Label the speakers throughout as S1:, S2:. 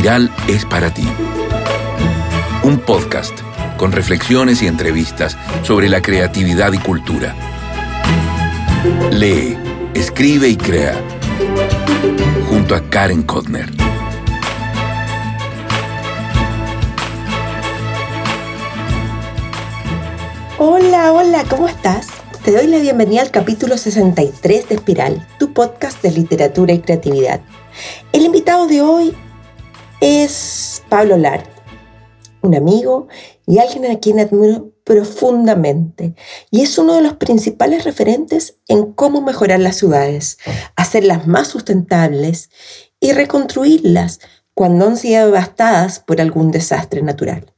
S1: Espiral es para ti. Un podcast con reflexiones y entrevistas sobre la creatividad y cultura. Lee, escribe y crea. Junto a Karen Kodner.
S2: Hola, hola, ¿cómo estás? Te doy la bienvenida al capítulo 63 de Espiral, tu podcast de literatura y creatividad. El invitado de hoy es Pablo Lart, un amigo y alguien a quien admiro profundamente. Y es uno de los principales referentes en cómo mejorar las ciudades, hacerlas más sustentables y reconstruirlas cuando han sido devastadas por algún desastre natural.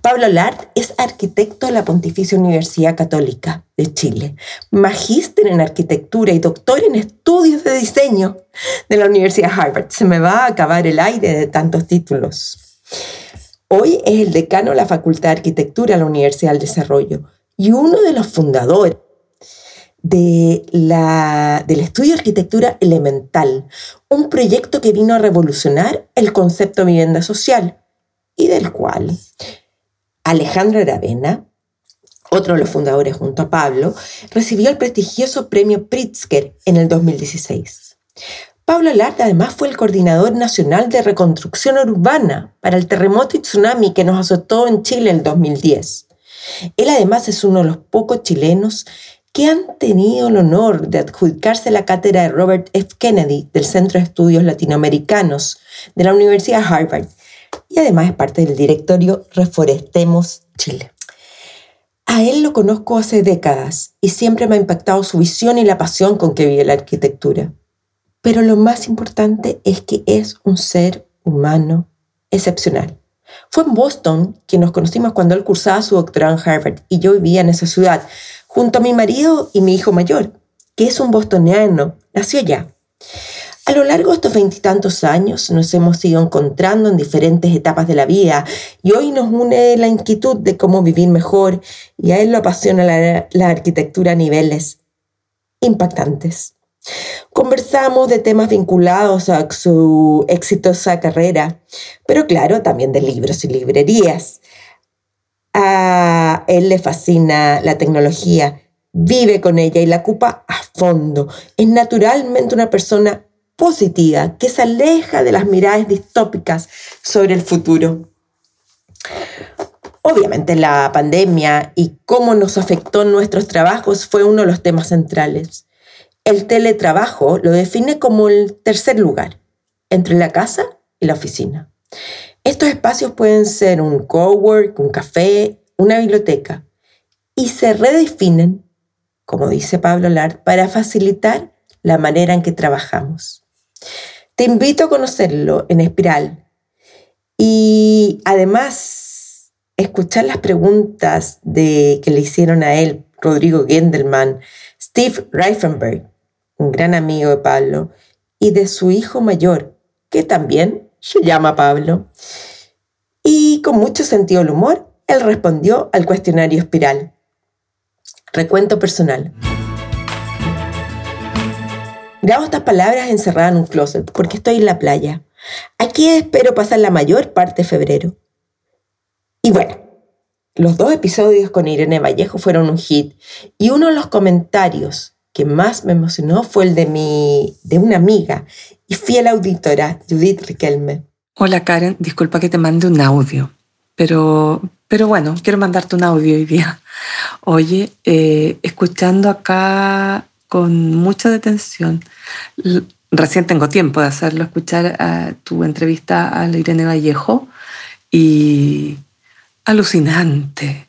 S2: Pablo Lart es arquitecto de la Pontificia Universidad Católica de Chile, magíster en arquitectura y doctor en estudios de diseño de la Universidad Harvard. Se me va a acabar el aire de tantos títulos. Hoy es el decano de la Facultad de Arquitectura de la Universidad del Desarrollo y uno de los fundadores del estudio de arquitectura elemental, un proyecto que vino a revolucionar el concepto de vivienda social y del cual Alejandro Aravena, otro de los fundadores junto a Pablo, recibió el prestigioso premio Pritzker en el 2016. Pablo Larta además fue el coordinador nacional de reconstrucción urbana para el terremoto y tsunami que nos azotó en Chile en el 2010. Él además es uno de los pocos chilenos que han tenido el honor de adjudicarse la cátedra de Robert F. Kennedy del Centro de Estudios Latinoamericanos de la Universidad Harvard y además es parte del directorio Reforestemos Chile. A él lo conozco hace décadas y siempre me ha impactado su visión y la pasión con que vive la arquitectura. Pero lo más importante es que es un ser humano excepcional. Fue en Boston que nos conocimos cuando él cursaba su doctorado en Harvard y yo vivía en esa ciudad, junto a mi marido y mi hijo mayor, que es un bostoniano, nació allá. A lo largo de estos veintitantos años nos hemos ido encontrando en diferentes etapas de la vida y hoy nos une la inquietud de cómo vivir mejor y a él lo apasiona la, arquitectura a niveles impactantes. Conversamos de temas vinculados a su exitosa carrera, pero claro, también de libros y librerías. A él le fascina la tecnología, vive con ella y la ocupa a fondo. Es naturalmente una persona positiva, que se aleja de las miradas distópicas sobre el futuro. Obviamente la pandemia y cómo nos afectó nuestros trabajos fue uno de los temas centrales. El teletrabajo lo define como el tercer lugar, entre la casa y la oficina. Estos espacios pueden ser un cowork, un café, una biblioteca, y se redefinen, como dice Pablo Lart, para facilitar la manera en que trabajamos. Te invito a conocerlo en Espiral y además escuchar las preguntas de, que le hicieron a él Rodrigo Gendelman, Steve Reifenberg, un gran amigo de Pablo, y de su hijo mayor, que también se llama Pablo. Y con mucho sentido del humor, él respondió al cuestionario Espiral. Recuento personal. Grabo estas palabras encerrada en un closet porque estoy en la playa. Aquí espero pasar la mayor parte de febrero. Y bueno, los dos episodios con Irene Vallejo fueron un hit y uno de los comentarios que más me emocionó fue el de mi de una amiga y fiel auditora, Judith Riquelme.
S3: Hola Karen, disculpa que te mande un audio, pero, pero bueno, quiero mandarte un audio hoy día. Oye, eh, escuchando acá con mucha detención. Recién tengo tiempo de hacerlo, escuchar tu entrevista a Irene Vallejo y alucinante,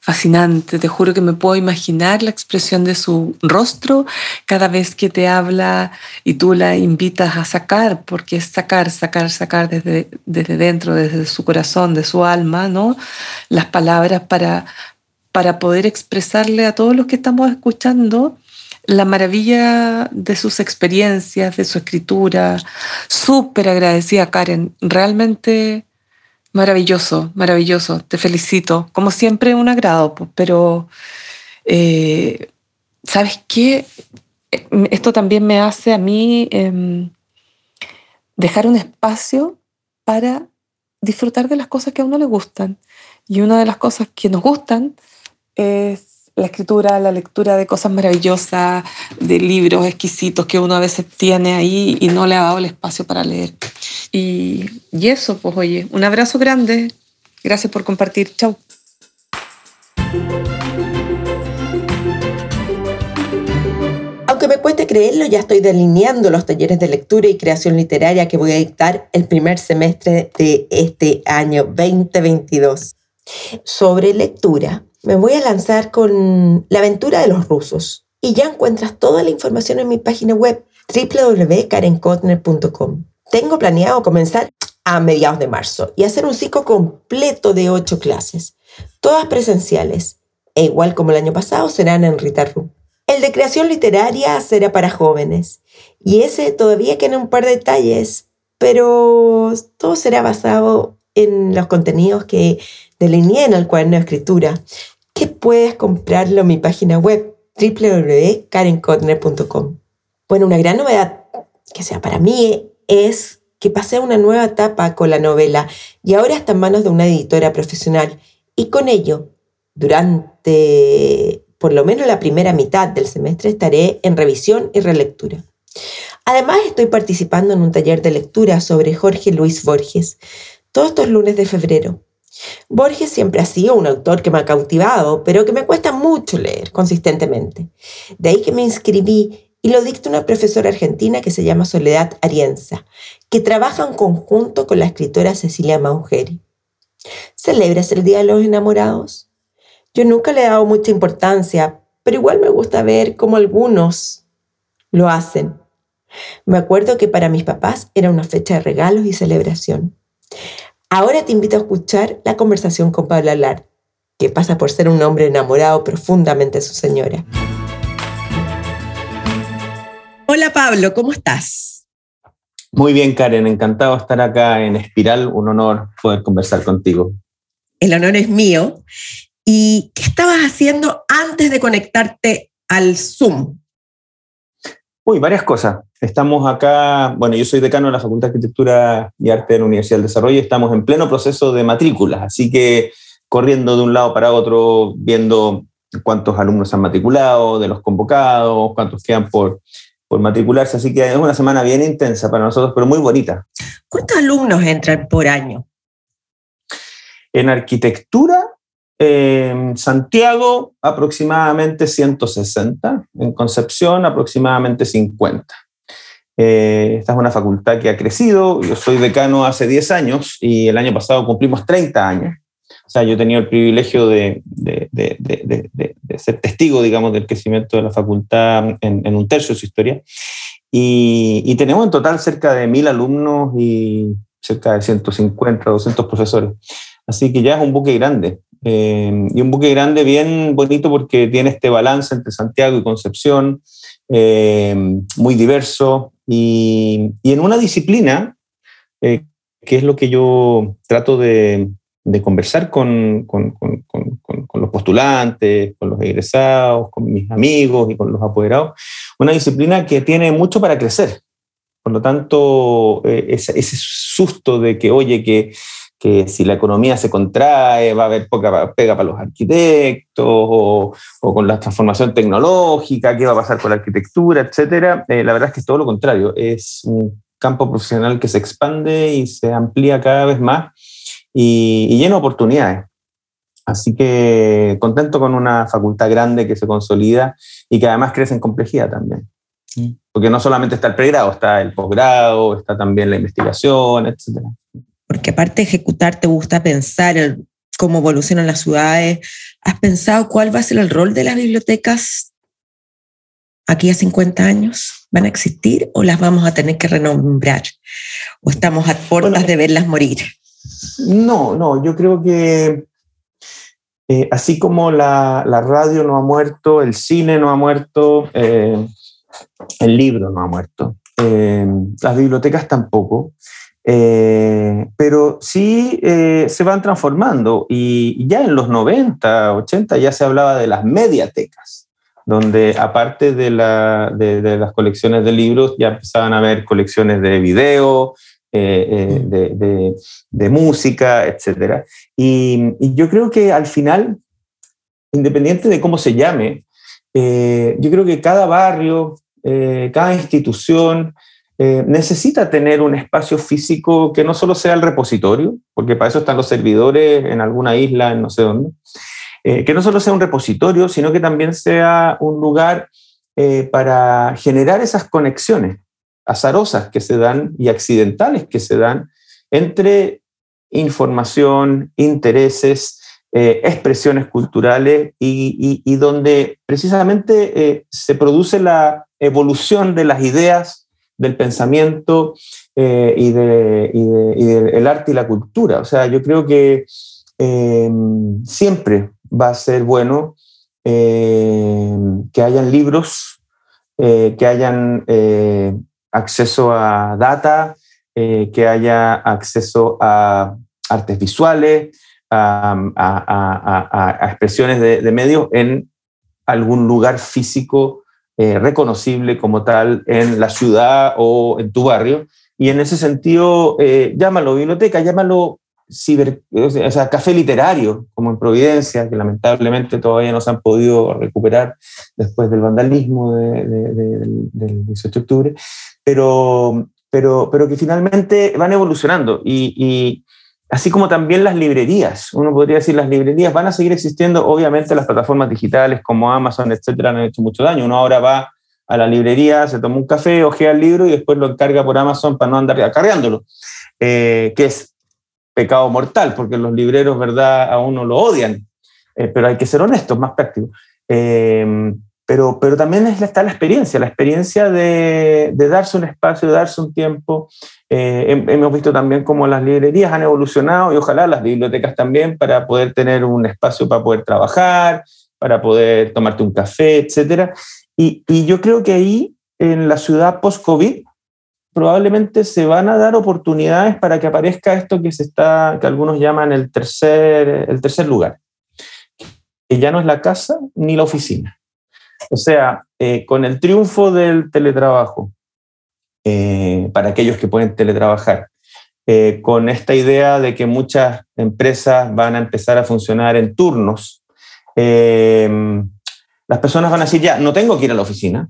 S3: fascinante. Te juro que me puedo imaginar la expresión de su rostro cada vez que te habla y tú la invitas a sacar, porque es sacar, sacar, sacar desde, desde dentro, desde su corazón, de su alma, ¿no? Las palabras para, para poder expresarle a todos los que estamos escuchando la maravilla de sus experiencias, de su escritura. Súper agradecida, Karen. Realmente maravilloso, maravilloso. Te felicito. Como siempre, un agrado, pero eh, ¿sabes qué? Esto también me hace a mí em, dejar un espacio para disfrutar de las cosas que a uno le gustan. Y una de las cosas que nos gustan es la escritura, la lectura de cosas maravillosas, de libros exquisitos que uno a veces tiene ahí y no le ha dado el espacio para leer. Y, y eso, pues oye, un abrazo grande. Gracias por compartir. Chau.
S2: Aunque me cueste creerlo, ya estoy delineando los talleres de lectura y creación literaria que voy a dictar el primer semestre de este año 2022. Sobre lectura, me voy a lanzar con La aventura de los rusos. Y ya encuentras toda la información en mi página web www.karenkotner.com. Tengo planeado comenzar a mediados de marzo y hacer un ciclo completo de ocho clases, todas presenciales, e igual como el año pasado serán en Rita el de creación literaria será para jóvenes y ese todavía queda un par de detalles, pero todo será basado en los contenidos que delineé en el cuaderno de escritura, que puedes comprarlo en mi página web www.karenkotner.com. Bueno, una gran novedad, que sea para mí, es que pasé a una nueva etapa con la novela y ahora está en manos de una editora profesional y con ello, durante por lo menos la primera mitad del semestre estaré en revisión y relectura. Además, estoy participando en un taller de lectura sobre Jorge Luis Borges, todos estos lunes de febrero. Borges siempre ha sido un autor que me ha cautivado, pero que me cuesta mucho leer consistentemente. De ahí que me inscribí y lo dicta una profesora argentina que se llama Soledad Arienza, que trabaja en conjunto con la escritora Cecilia Maugeri. ¿Celebras el Día de los Enamorados? Yo nunca le he dado mucha importancia, pero igual me gusta ver cómo algunos lo hacen. Me acuerdo que para mis papás era una fecha de regalos y celebración. Ahora te invito a escuchar la conversación con Pablo Alar, que pasa por ser un hombre enamorado profundamente de su señora. Hola Pablo, ¿cómo estás?
S4: Muy bien, Karen, encantado de estar acá en Espiral, un honor poder conversar contigo.
S2: El honor es mío ¿Y qué estabas haciendo antes de conectarte al Zoom?
S4: Uy, varias cosas. Estamos acá, bueno, yo soy decano de la Facultad de Arquitectura y Arte de la Universidad del Desarrollo y estamos en pleno proceso de matrículas, así que corriendo de un lado para otro, viendo cuántos alumnos han matriculado, de los convocados, cuántos quedan por, por matricularse, así que es una semana bien intensa para nosotros, pero muy bonita.
S2: ¿Cuántos alumnos entran por año?
S4: En arquitectura en Santiago, aproximadamente 160. En Concepción, aproximadamente 50. Eh, esta es una facultad que ha crecido. Yo soy decano hace 10 años y el año pasado cumplimos 30 años. O sea, yo he tenido el privilegio de, ser testigo, digamos, del crecimiento de la facultad en, un tercio de su historia. Y, y, tenemos en total cerca de mil alumnos y cerca de 150, 200 profesores. Así que ya es un buque grande. Eh, y un buque grande bien bonito porque tiene este balance entre Santiago y Concepción, eh, muy diverso y, y, en una disciplina eh, que es lo que yo trato de, de conversar con, con, con, con, los postulantes, con los egresados, con mis amigos y con los apoderados, una disciplina que tiene mucho para crecer. Por lo tanto, ese, ese susto de que, oye, que que si la economía se contrae va a haber poca pega para los arquitectos o, con la transformación tecnológica, qué va a pasar con la arquitectura, etcétera. Eh, la verdad es que es todo lo contrario, es un campo profesional que se expande y se amplía cada vez más y, y lleno de oportunidades. Así que contento con una facultad grande que se consolida y que además crece en complejidad también. Porque no solamente está el pregrado, está el posgrado, está también la investigación, etcétera
S2: porque aparte de ejecutar, te gusta pensar cómo evolucionan las ciudades. ¿Has pensado cuál va a ser el rol de las bibliotecas aquí a 50 años? ¿Van a existir o las vamos a tener que renombrar? ¿O estamos a puertas de verlas morir?
S4: No, no, yo creo que eh, así como la, radio no ha muerto, el cine no ha muerto, eh, el libro no ha muerto, eh, las bibliotecas tampoco. Eh, pero sí eh, se van transformando y ya en los 90, 80 ya se hablaba de las mediatecas, donde aparte de, la, de, las colecciones de libros ya empezaban a haber colecciones de video, de, música, etc. Y, y, yo creo que al final, independiente de cómo se llame, yo creo que cada barrio, cada institución, eh, necesita tener un espacio físico que no solo sea el repositorio, porque para eso están los servidores en alguna isla, en no sé dónde, eh, que no solo sea un repositorio, sino que también sea un lugar eh, para generar esas conexiones azarosas que se dan y accidentales que se dan entre información, intereses, expresiones culturales y, y donde precisamente se produce la evolución de las ideas del pensamiento eh, y, del arte y la cultura. O sea, yo creo que em, siempre va a ser bueno em, que hayan libros, eh, que hayan eh, acceso a data, que haya acceso a artes visuales, a, expresiones de, de medios en algún lugar físico eh, reconocible como tal en la ciudad o en tu barrio. Y en ese sentido, eh, llámalo biblioteca, llámalo ciber, o sea, café literario, como en Providencia, que lamentablemente todavía no se han podido recuperar después del vandalismo del 18 de octubre, pero, pero, pero que finalmente van evolucionando. y, Así como también las librerías. Uno podría decir las librerías van a seguir existiendo. Obviamente las plataformas digitales como Amazon, etcétera, han hecho mucho daño. Uno ahora va a la librería, se toma un café, ojea el libro y después lo encarga por Amazon para no andar acarreándolo, eh, que es pecado mortal, porque los libreros, ¿verdad?, a uno lo odian. Eh, pero hay que ser honestos, más prácticos. Eh, pero, pero también está la experiencia, la experiencia de, darse un espacio, de darse un tiempo. Eh, hemos visto también cómo las librerías han evolucionado y ojalá las bibliotecas también para poder tener un espacio para poder trabajar, para poder tomarte un café, etc. Y, y yo creo que ahí, en la ciudad post-COVID, probablemente se van a dar oportunidades para que aparezca esto que, se está, que algunos llaman el tercer, el tercer lugar, que ya no es la casa ni la oficina o sea, eh, con el triunfo del teletrabajo, eh, para aquellos que pueden teletrabajar, eh, con esta idea de que muchas empresas van a empezar a funcionar en turnos, las personas van a decir, ya, no tengo que ir a la oficina,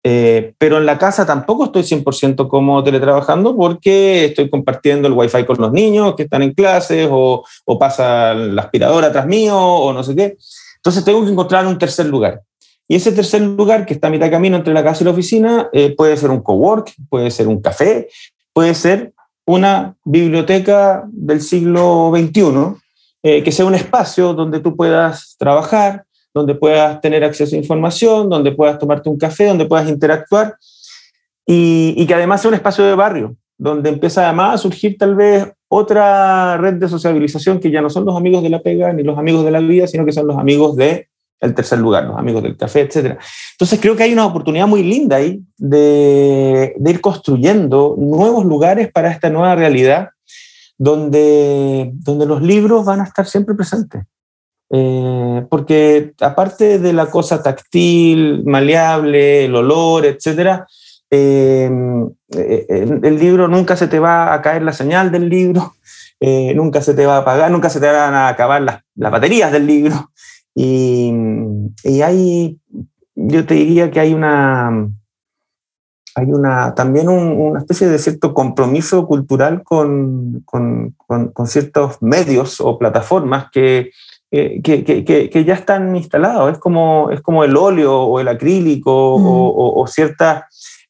S4: pero en la casa tampoco estoy 100% como teletrabajando porque estoy compartiendo el wifi con los niños que están en clases o, o pasa la aspiradora tras mío o no sé qué. Entonces tengo que encontrar un tercer lugar. Y ese tercer lugar, que está a mitad de camino entre la casa y la oficina, eh, puede ser un cowork, puede ser un café, puede ser una biblioteca del siglo XXI, eh, que sea un espacio donde tú puedas trabajar, donde puedas tener acceso a información, donde puedas tomarte un café, donde puedas interactuar y, que además sea un espacio de barrio, donde empieza además a surgir tal vez otra red de sociabilización que ya no son los amigos de la pega ni los amigos de la vida, sino que son los amigos de el tercer lugar, los amigos del café, etc. Entonces creo que hay una oportunidad muy linda ahí de, ir construyendo nuevos lugares para esta nueva realidad donde, donde los libros van a estar siempre presentes. Eh, porque aparte de la cosa táctil, maleable, el olor, etc., eh, eh, el libro nunca se te va a caer la señal del libro, nunca se te va a apagar, nunca se te van a acabar las, las baterías del libro. Y, y, hay, yo te diría que hay una, hay una, también una especie de cierto compromiso cultural con, con, con, ciertos medios o plataformas que, que, que, que, ya están instalados. Es como, es como el óleo o el acrílico o, o, ciertas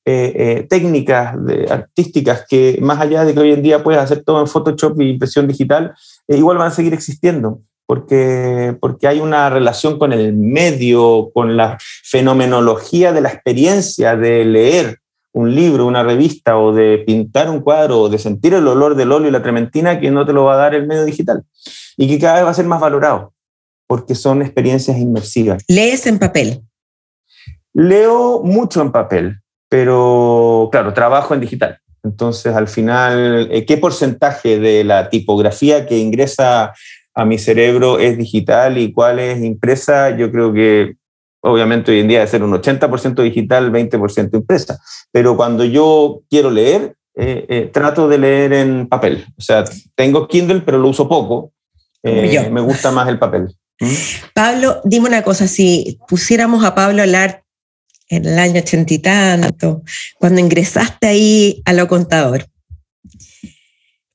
S4: eh, eh, técnicas artísticas que más allá de que hoy en día puedes hacer todo en Photoshop y impresión digital, eh, igual van a seguir existiendo porque, porque hay una relación con el medio, con la fenomenología de la experiencia de leer un libro, una revista o de pintar un cuadro o de sentir el olor del óleo y la trementina que no te lo va a dar el medio digital y que cada vez va a ser más valorado porque son experiencias inmersivas.
S2: ¿Lees en papel?
S4: Leo mucho en papel, pero claro, trabajo en digital. Entonces, al final, eh, ¿qué porcentaje de la tipografía que ingresa a mi cerebro es digital y cuál es impresa, yo creo que obviamente hoy en día debe ser un 80% digital, 20% impresa. Pero cuando yo quiero leer, trato de leer en papel. O sea, tengo Kindle, pero lo uso poco. me gusta más el papel.
S2: ¿Mm? Pablo, dime una cosa, si pusiéramos a Pablo hablar en el año ochenta y tanto, cuando ingresaste ahí a lo contador,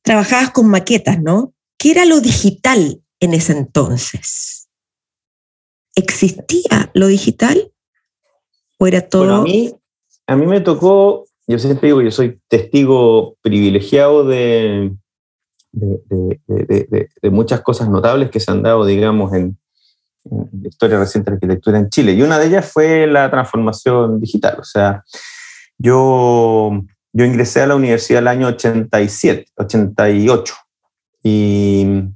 S2: trabajabas con maquetas, ¿no? ¿Qué era lo digital en ese entonces? ¿Existía lo digital? ¿O era todo?
S4: a, mí, a mí me tocó, yo siempre digo, yo soy testigo privilegiado de, de, muchas cosas notables que se han dado, digamos, en, la historia reciente de la arquitectura en Chile. Y una de ellas fue la transformación digital. O sea, yo, yo ingresé a la universidad el año 87, 88 y,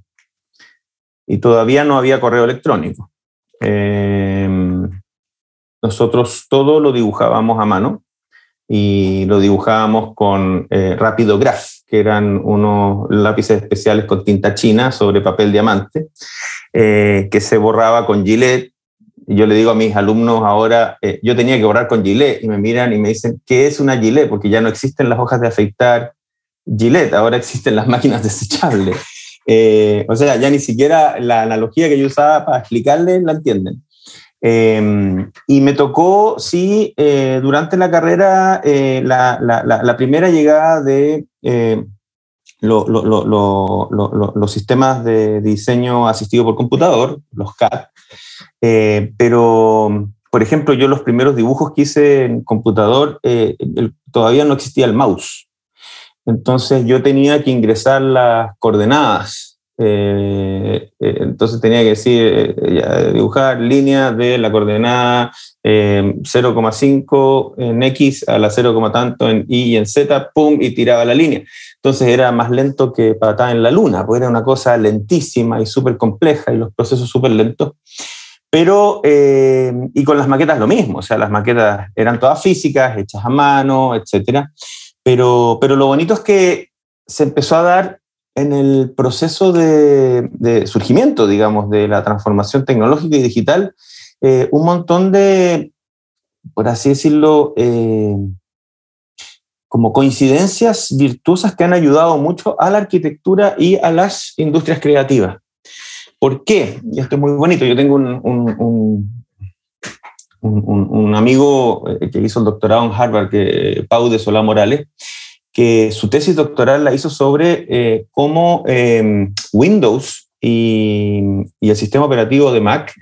S4: todavía no había correo electrónico. Em, nosotros todo lo dibujábamos a mano y lo dibujábamos con eh, Rápido Graph, que eran unos lápices especiales con tinta china sobre papel diamante, eh, que se borraba con Gillette. Yo le digo a mis alumnos ahora, eh, yo tenía que borrar con Gillette y me miran y me dicen, ¿qué es una Gillette? Porque ya no existen las hojas de afeitar Gillette, ahora existen las máquinas desechables. o sea, ya ni siquiera la analogía que yo usaba para explicarles la entienden. Em, y me tocó, sí, eh, durante la carrera, eh, la, la, la, primera llegada de eh, lo, lo, los sistemas de diseño asistido por computador, los CAD. pero, por ejemplo, yo los primeros dibujos que hice en computador, todavía no existía el mouse. Entonces yo tenía que ingresar las coordenadas eh, eh, entonces tenía que decir, eh, dibujar línea de la coordenada 0,5 en X a la 0, tanto en Y y en Z, pum, y tiraba la línea. Entonces era más lento que patada en la luna, porque era una cosa lentísima y súper compleja y los procesos súper lentos. Pero, y con las maquetas lo mismo, o sea, las maquetas eran todas físicas, hechas a mano, etc. Pero, pero lo bonito es que se empezó a dar en el proceso de, surgimiento, digamos, de la transformación tecnológica y digital, eh, un montón de, por así decirlo, eh, como coincidencias virtuosas que han ayudado mucho a la arquitectura y a las industrias creativas. ¿Por qué? Y esto es muy bonito. Yo tengo un, amigo eh, que hizo el doctorado en Harvard, que, Pau de Solá Morales, que su tesis doctoral la hizo sobre eh, cómo em, Windows y, el sistema operativo de Mac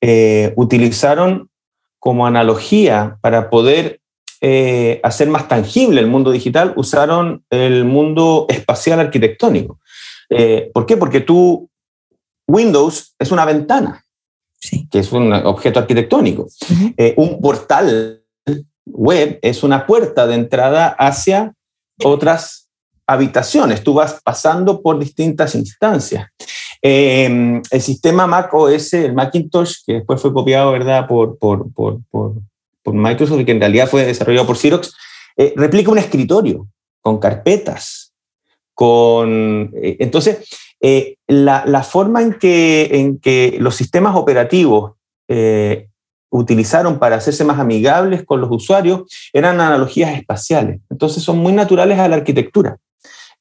S4: eh, utilizaron como analogía para poder eh, hacer más tangible el mundo digital, usaron el mundo espacial arquitectónico. ¿Por qué? Porque tú, Windows es una ventana, que es un objeto arquitectónico. un portal web es una puerta de entrada hacia otras habitaciones, tú vas pasando por distintas instancias. Em, el sistema Mac OS, el Macintosh, que después fue copiado ¿verdad? Por, por, por, por, Microsoft y que en realidad fue desarrollado por Xerox, eh, replica un escritorio con carpetas, con... Eh, entonces, eh, la, forma en que, en que los sistemas operativos utilizaron para hacerse más amigables con los usuarios eran analogías espaciales. Entonces son muy naturales a la arquitectura.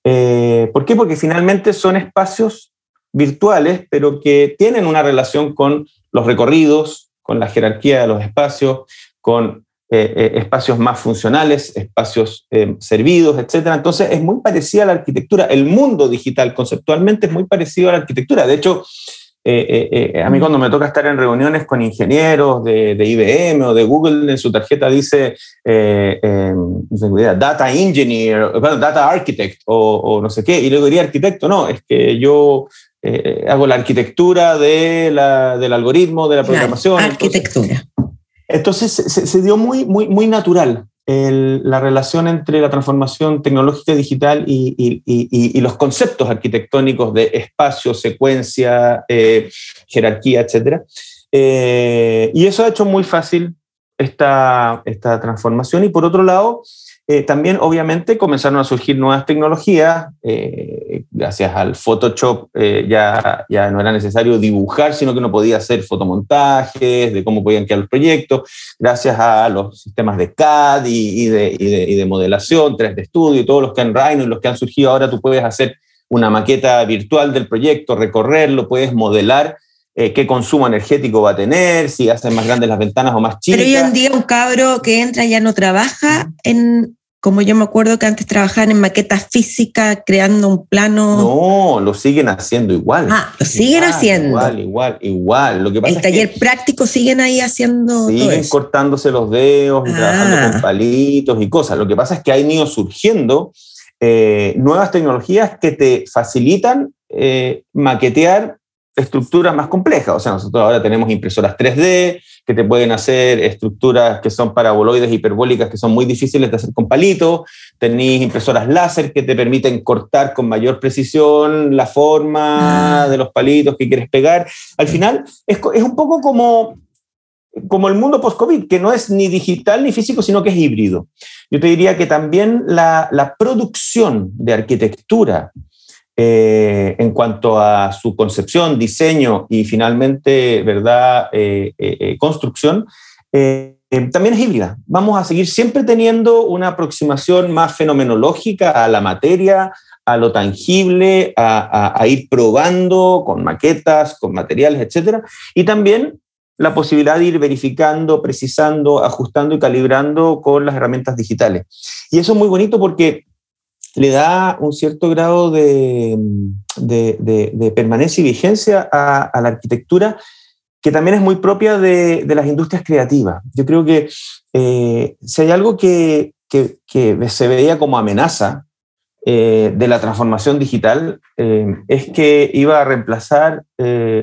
S4: Eh, ¿Por qué? Porque finalmente son espacios virtuales, pero que tienen una relación con los recorridos, con la jerarquía de los espacios, con eh, eh, espacios más funcionales, espacios servidos, etc. Entonces es muy parecida a la arquitectura. El mundo digital conceptualmente es muy parecido a la arquitectura. De eh, eh, eh, a mí mm. cuando me toca estar en reuniones con ingenieros de, IBM o de Google, en su tarjeta dice Data Engineer, Data Architect o, no sé qué, y luego diría arquitecto, no, es que yo hago la arquitectura de la, del algoritmo, de la programación.
S2: arquitectura.
S4: Entonces, se, dio muy, muy, muy natural la relación entre la transformación tecnológica digital y, los conceptos arquitectónicos de espacio, secuencia, eh, jerarquía, etc. Eh, y eso ha hecho muy fácil esta, esta transformación y por otro lado, eh, también, obviamente, comenzaron a surgir nuevas tecnologías. Eh, gracias al Photoshop eh, ya, ya no era necesario dibujar, sino que uno podía hacer fotomontajes de cómo podían quedar los proyectos. Gracias a los sistemas de CAD y, de, y de, y de modelación, 3D Studio todos los que han Rhino y los que han surgido ahora, tú puedes hacer una maqueta virtual del proyecto, recorrerlo, puedes modelar qué consumo energético va a tener, si hacen más grandes las ventanas o más chicas.
S2: Pero hoy en día un cabro que entra ya no trabaja en, como yo me acuerdo que antes trabajaban en maquetas físicas, creando un plano.
S4: No, lo siguen haciendo igual.
S2: Ah, lo siguen haciendo.
S4: Igual, igual, igual. Lo que pasa
S2: el taller práctico siguen ahí haciendo.
S4: Siguen cortándose los dedos y trabajando con ah. palitos y cosas. Lo que pasa es que han ido surgiendo eh, nuevas tecnologías que te facilitan eh, maquetear estructuras más complejas. O sea, nosotros ahora tenemos impresoras 3D que te pueden hacer estructuras que son paraboloides hiperbólicas que son muy difíciles de hacer con palitos. Tenéis impresoras láser que te permiten cortar con mayor precisión la forma de los palitos que quieres pegar. Al final es, es un poco como, como el mundo post-COVID, que no es ni digital ni físico, sino que es híbrido. Yo te diría que también la, la producción de arquitectura eh, en cuanto a su concepción, diseño y finalmente, ¿verdad?, eh, eh, construcción, también es híbrida. Vamos a seguir siempre teniendo una aproximación más fenomenológica a la materia, a lo tangible, a, ir probando con maquetas, con materiales, etc. Y también la posibilidad de ir verificando, precisando, ajustando y calibrando con las herramientas digitales. Y eso es muy bonito porque le da un cierto grado de, permanencia y vigencia a, la arquitectura que también es muy propia de, las industrias creativas. Yo creo que eh, si hay algo que, se veía como amenaza eh, de la transformación digital, eh, es que iba a reemplazar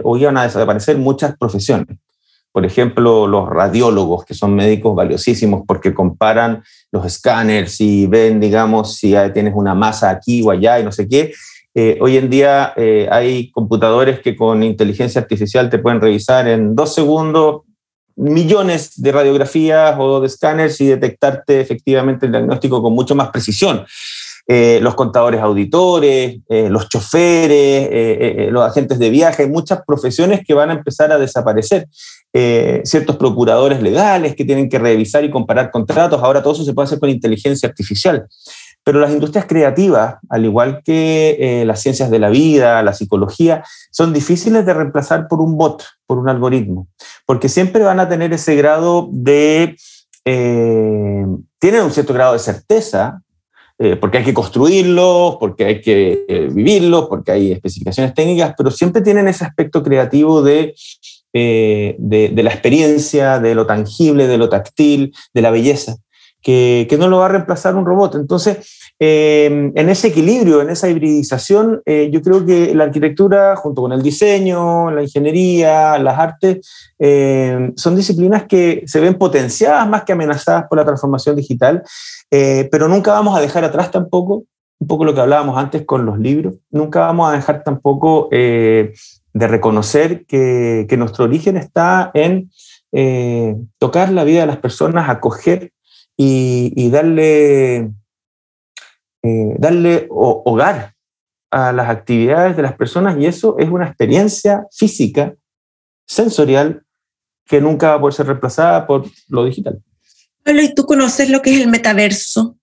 S4: o iban a desaparecer muchas profesiones por ejemplo, los radiólogos, que son médicos valiosísimos porque comparan los escáneres y ven, digamos, si tienes una masa aquí o allá y no sé qué. Eh, hoy en día eh, hay computadores que con inteligencia artificial te pueden revisar en dos segundos millones de radiografías o de escáneres y detectarte efectivamente el diagnóstico con mucho más precisión. Eh, los contadores auditores, los choferes, los agentes de viaje, muchas profesiones que van a empezar a desaparecer. Eh, ciertos procuradores legales que tienen que revisar y comparar contratos. Ahora todo eso se puede hacer con inteligencia artificial. Pero las industrias creativas, al igual que eh, las ciencias de la vida, la psicología, son difíciles de reemplazar por un bot, por un algoritmo, porque siempre van a tener ese grado de... Eh, tienen un cierto grado de certeza, porque hay que construirlos, porque hay que vivirlos, porque hay especificaciones técnicas, pero siempre tienen ese aspecto creativo de eh, de, la experiencia, de lo tangible, de lo táctil, de la belleza, que, no lo va a reemplazar un robot. Entonces, eh, en ese equilibrio, en esa hibridización, eh, yo creo que la arquitectura, junto con el diseño, la ingeniería, las artes, son disciplinas que se ven potenciadas más que amenazadas por la transformación digital, pero nunca vamos a dejar atrás tampoco un poco lo que hablábamos antes con los libros, nunca vamos a dejar tampoco de reconocer que, nuestro origen está en eh, tocar la vida de las personas, acoger y, darle, eh, darle hogar a las actividades de las personas y eso es una experiencia física, sensorial, que nunca va a poder ser reemplazada por lo digital.
S2: ¿y tú conoces lo que es el metaverso?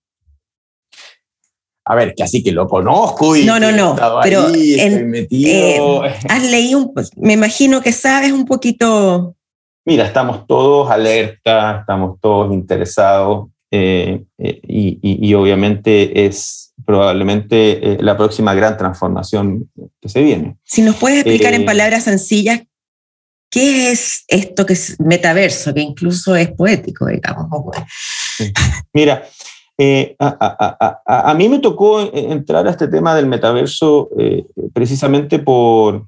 S4: A ver, que así que lo conozco y
S2: no, no, no, pero eh, has leído, un, me imagino que sabes un poquito.
S4: Mira, estamos todos alerta, estamos todos interesados eh, eh, y, obviamente es probablemente la próxima gran transformación que se viene.
S2: Si nos puedes explicar en palabras sencillas ¿Qué es esto que es metaverso, que incluso es poético, digamos?
S4: Mira, eh, a, mí me tocó entrar a este tema del metaverso eh, precisamente por,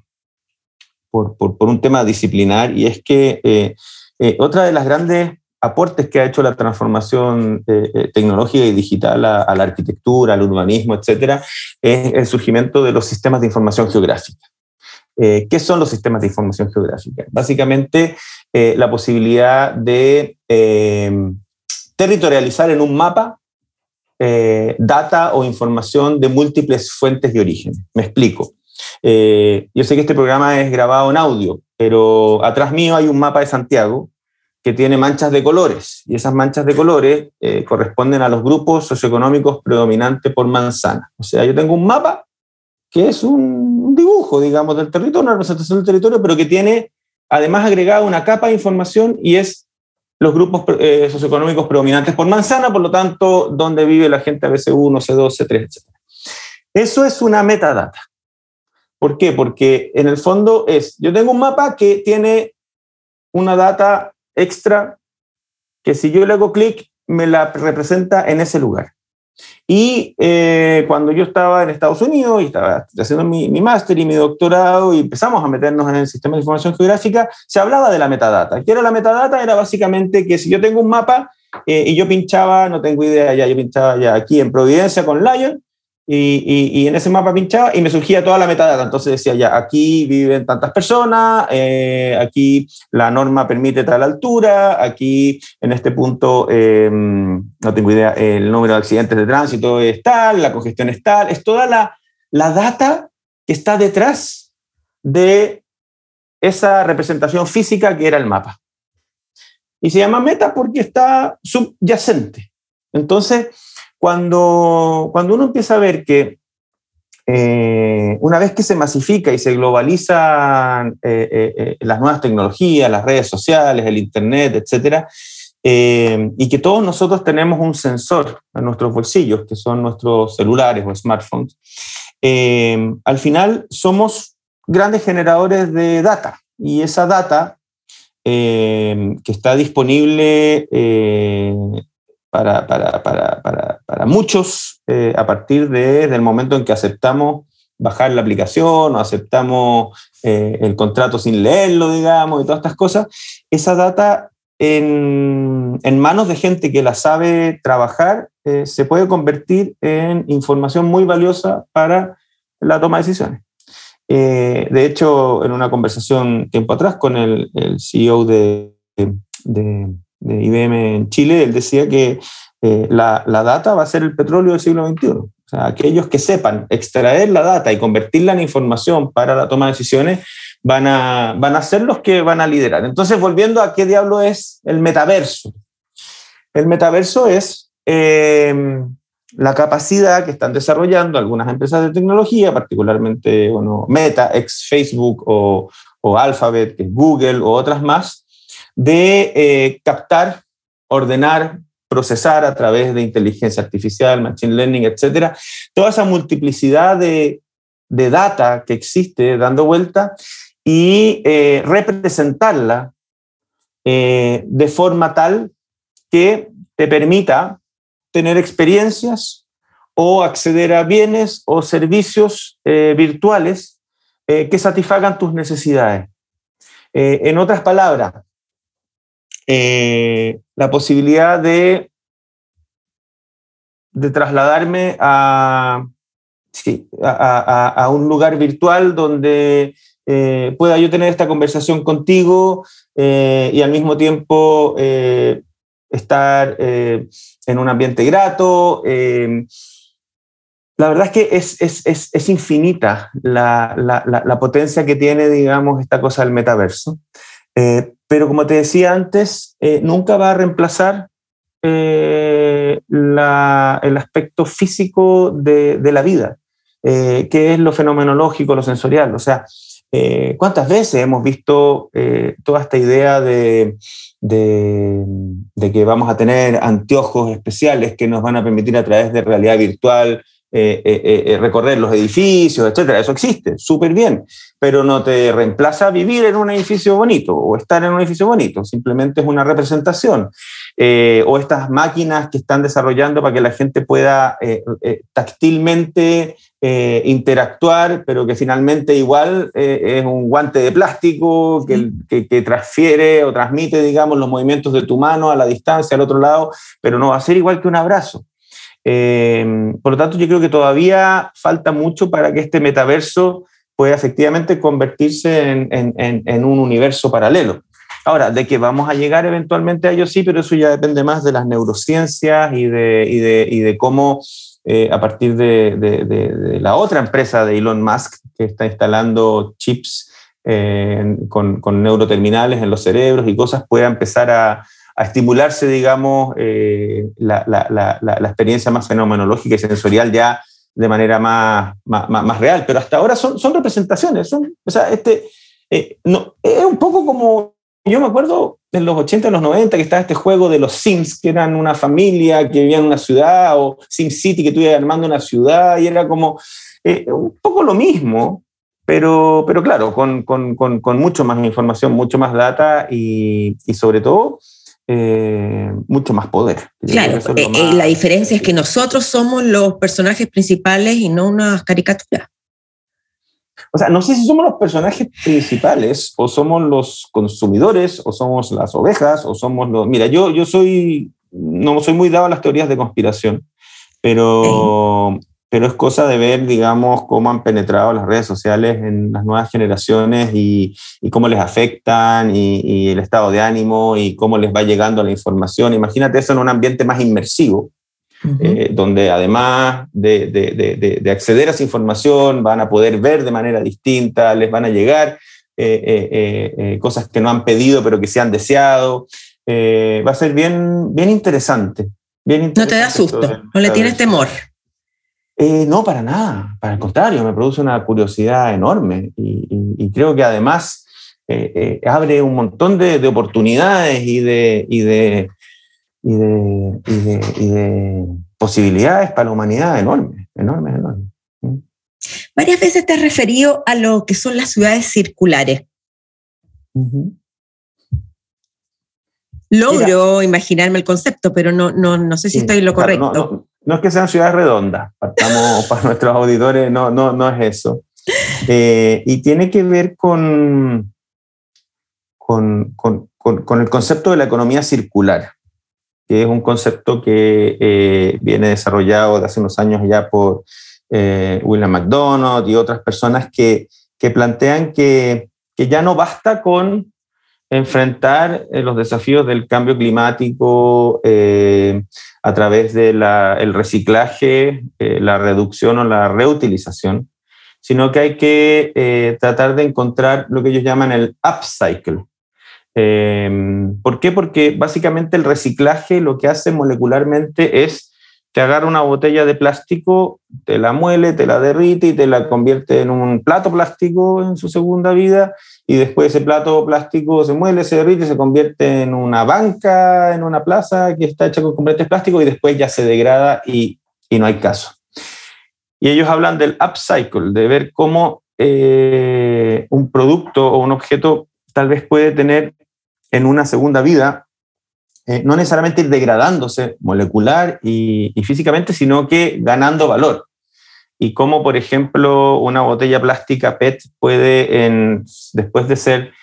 S4: por, un tema disciplinar y es que eh, otra de las grandes aportes que ha hecho la transformación tecnológica y digital a, la arquitectura, al urbanismo, etcétera, es el surgimiento de los sistemas de información geográfica. ¿Qué son los sistemas de información geográfica? Básicamente, la posibilidad de territorializar en un mapa data o información de múltiples fuentes y origen. Me explico. yo sé que este programa es grabado en audio, pero atrás mío hay un mapa de Santiago que tiene manchas de colores y esas manchas de colores eh, corresponden a los grupos socioeconómicos predominantes por manzana. O sea, yo tengo un mapa que es un dibujo, digamos, del territorio, una representación del territorio, pero que tiene además agregado una capa de información y es los grupos eh, socioeconómicos predominantes por manzana, por lo tanto, donde vive la gente ABC1, C2, C3, etc. Eso es una metadata. ¿Por qué? Porque en el fondo es, yo tengo un mapa que tiene una data extra que si yo le hago clic me la representa en ese lugar. Y eh, cuando yo estaba en Estados Unidos y estaba haciendo mi, máster y mi doctorado y empezamos a meternos en el sistema de información geográfica, se hablaba de la metadata. ¿Qué era la metadata? Era básicamente que si yo tengo un mapa eh, y yo pinchaba, no tengo idea ya, yo pinchaba ya aquí en Providencia con Lion, y, en ese mapa pinchaba y me surgía toda la metadata. Entonces decía, ya, aquí viven tantas personas, eh, aquí la norma permite tal altura, aquí en este punto, eh, no tengo idea, el número de accidentes de tránsito es tal, la congestión es tal, es toda la, la data que está detrás de esa representación física que era el mapa. Y se llama meta porque está subyacente. Entonces, cuando, cuando uno empieza a ver que eh, una vez que se masifica y se globalizan eh, eh, las nuevas tecnologías, las redes sociales, el Internet, etcétera, y que todos nosotros tenemos un sensor en nuestros bolsillos, que son nuestros celulares o smartphones, al final somos grandes generadores de data. Y esa data que está disponible para, para, para, para muchos eh, a partir de, del momento en que aceptamos bajar la aplicación o aceptamos eh, el contrato sin leerlo, digamos, y todas estas cosas, esa data en, manos de gente que la sabe trabajar eh, se puede convertir en información muy valiosa para la toma de decisiones. de hecho, en una conversación tiempo atrás con el, el CEO de de IBM en Chile, él decía que eh, la, la, data va a ser el petróleo del siglo XXI. O sea, aquellos que sepan extraer la data y convertirla en información para la toma de decisiones van a, van a ser los que van a liderar. Entonces, volviendo a qué diablo es el metaverso. El metaverso es em, la capacidad que están desarrollando algunas empresas de tecnología, particularmente bueno, Meta, ex Facebook o, o Alphabet, Google o otras más, de eh, captar, ordenar, procesar a través de inteligencia artificial, machine learning, etcétera, toda esa multiplicidad de, data que existe dando vuelta y eh, representarla eh, de forma tal que te permita tener experiencias o acceder a bienes o servicios virtuales que satisfagan tus necesidades. en otras palabras, eh, la posibilidad de, de trasladarme a, a, un lugar virtual donde eh, pueda yo tener esta conversación contigo eh, y al mismo tiempo estar en un ambiente grato. la verdad es que es, es, es, es infinita la, la, la, potencia que tiene, digamos, esta cosa del metaverso. Pero como te decía antes, eh, nunca va a reemplazar eh, el aspecto físico de, la vida, eh, que es lo fenomenológico, lo sensorial. O sea, ¿cuántas veces hemos visto toda esta idea de, de, que vamos a tener anteojos especiales que nos van a permitir a través de realidad virtual eh, eh, eh, recorrer los edificios, etcétera. Eso existe, súper bien, pero no te reemplaza vivir en un edificio bonito o estar en un edificio bonito, simplemente es una representación. o estas máquinas que están desarrollando para que la gente pueda táctilmente interactuar, pero que finalmente igual es un guante de plástico que, que, transfiere o transmite, digamos, los movimientos de tu mano a la distancia, al otro lado, pero no va a ser igual que un abrazo. Em, por lo tanto, yo creo que todavía falta mucho para que este metaverso pueda efectivamente convertirse en, un universo paralelo. Ahora, de que vamos a llegar eventualmente a ello, sí, pero eso ya depende más de las neurociencias y de, cómo eh, a partir de, de, la otra empresa de Elon Musk, que está instalando chips eh, con, con, neuroterminales en los cerebros y cosas, pueda empezar a, a estimularse, digamos, eh, la, la, la, la, experiencia más fenomenológica y sensorial ya de manera más, más, más real. Pero hasta ahora son, son representaciones. Son, o sea, este, no, es un poco como yo me acuerdo en los 80, los 90, que estaba este juego de los Sims, que eran una familia que vivía en una ciudad, o Sim City, que estuviera armando una ciudad, y era como eh, un poco lo mismo, pero, pero claro, con, con, con, mucho más información, mucho más data y, y sobre todo eh, mucho más poder.
S2: Claro, eh, la diferencia es que nosotros somos los personajes principales y no unas caricaturas.
S4: O sea, no sé si somos los personajes principales o somos los consumidores o somos las ovejas o somos los... Mira, yo, yo soy, no soy muy dado a las teorías de conspiración, pero, pero es cosa de ver, digamos, cómo han penetrado las redes sociales en las nuevas generaciones y, y cómo les afectan y, y, el estado de ánimo y cómo les va llegando la información. Imagínate eso en un ambiente más inmersivo eh, donde además de, de, de, acceder a esa información van a poder ver de manera distinta, les van a llegar eh, eh, cosas que no han pedido pero que se han deseado. va a ser bien, bien interesante. Bien
S2: no te da susto, no le tienes temor.
S4: No, para nada. Para el contrario, me produce una curiosidad enorme y, y, creo que además abre un montón de, oportunidades y de, y de, y de, y de, y de posibilidades para la humanidad enormes, enormes, enormes. ¿Mm?
S2: Varias veces te has referido a lo que son las ciudades circulares. Logro imaginarme el concepto, pero no, no, no sé si estoy en lo correcto.
S4: no, es que sean ciudades redondas, partamos para nuestros auditores, no, no, no es eso. Eh, y tiene que ver con, con, con, con, el concepto de la economía circular que es un concepto que eh, viene desarrollado de hace unos años ya por eh, William McDonald y otras personas que, que plantean que, que, ya no basta con enfrentar eh, los desafíos del cambio climático a través del el reciclaje, la reducción o la reutilización, sino que hay que tratar de encontrar lo que ellos llaman el upcycle, ¿Por qué? Porque básicamente el reciclaje lo que hace molecularmente es te agarra una botella de plástico, te la muele, te la derrite y te la convierte en un plato plástico en su segunda vida y después ese plato plástico se muele, se derrite, se convierte en una banca, en una plaza que está hecha con componentes plásticos y después ya se degrada y, y no hay caso. Y ellos hablan del upcycle, de ver cómo eh, un producto o un objeto tal vez puede tener en una segunda vida, eh, no necesariamente ir degradándose molecular y, físicamente, sino que ganando valor. Y como, por ejemplo, una botella plástica PET puede, en, después de ser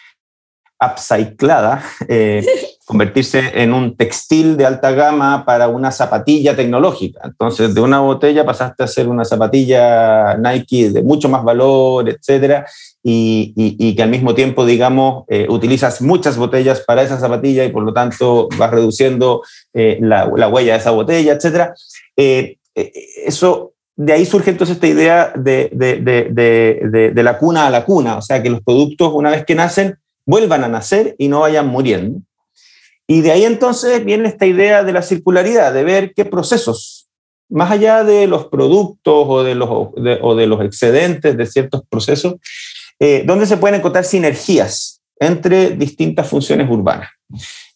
S4: upcyclada, eh, convertirse en un textil de alta gama para una zapatilla tecnológica. Entonces, de una botella pasaste a ser una zapatilla Nike de mucho más valor, etcétera, y, que al mismo tiempo, digamos, eh, utilizas muchas botellas para esa zapatilla y por lo tanto vas reduciendo eh, la, huella de esa botella, etc. Eh, eso, de ahí surge entonces esta idea de, de, la cuna a la cuna, o sea, que los productos una vez que nacen vuelvan a nacer y no vayan muriendo. Y de ahí entonces viene esta idea de la circularidad, de ver qué procesos, más allá de los productos o de los, excedentes de ciertos procesos, eh, donde se pueden encontrar sinergias entre distintas funciones urbanas.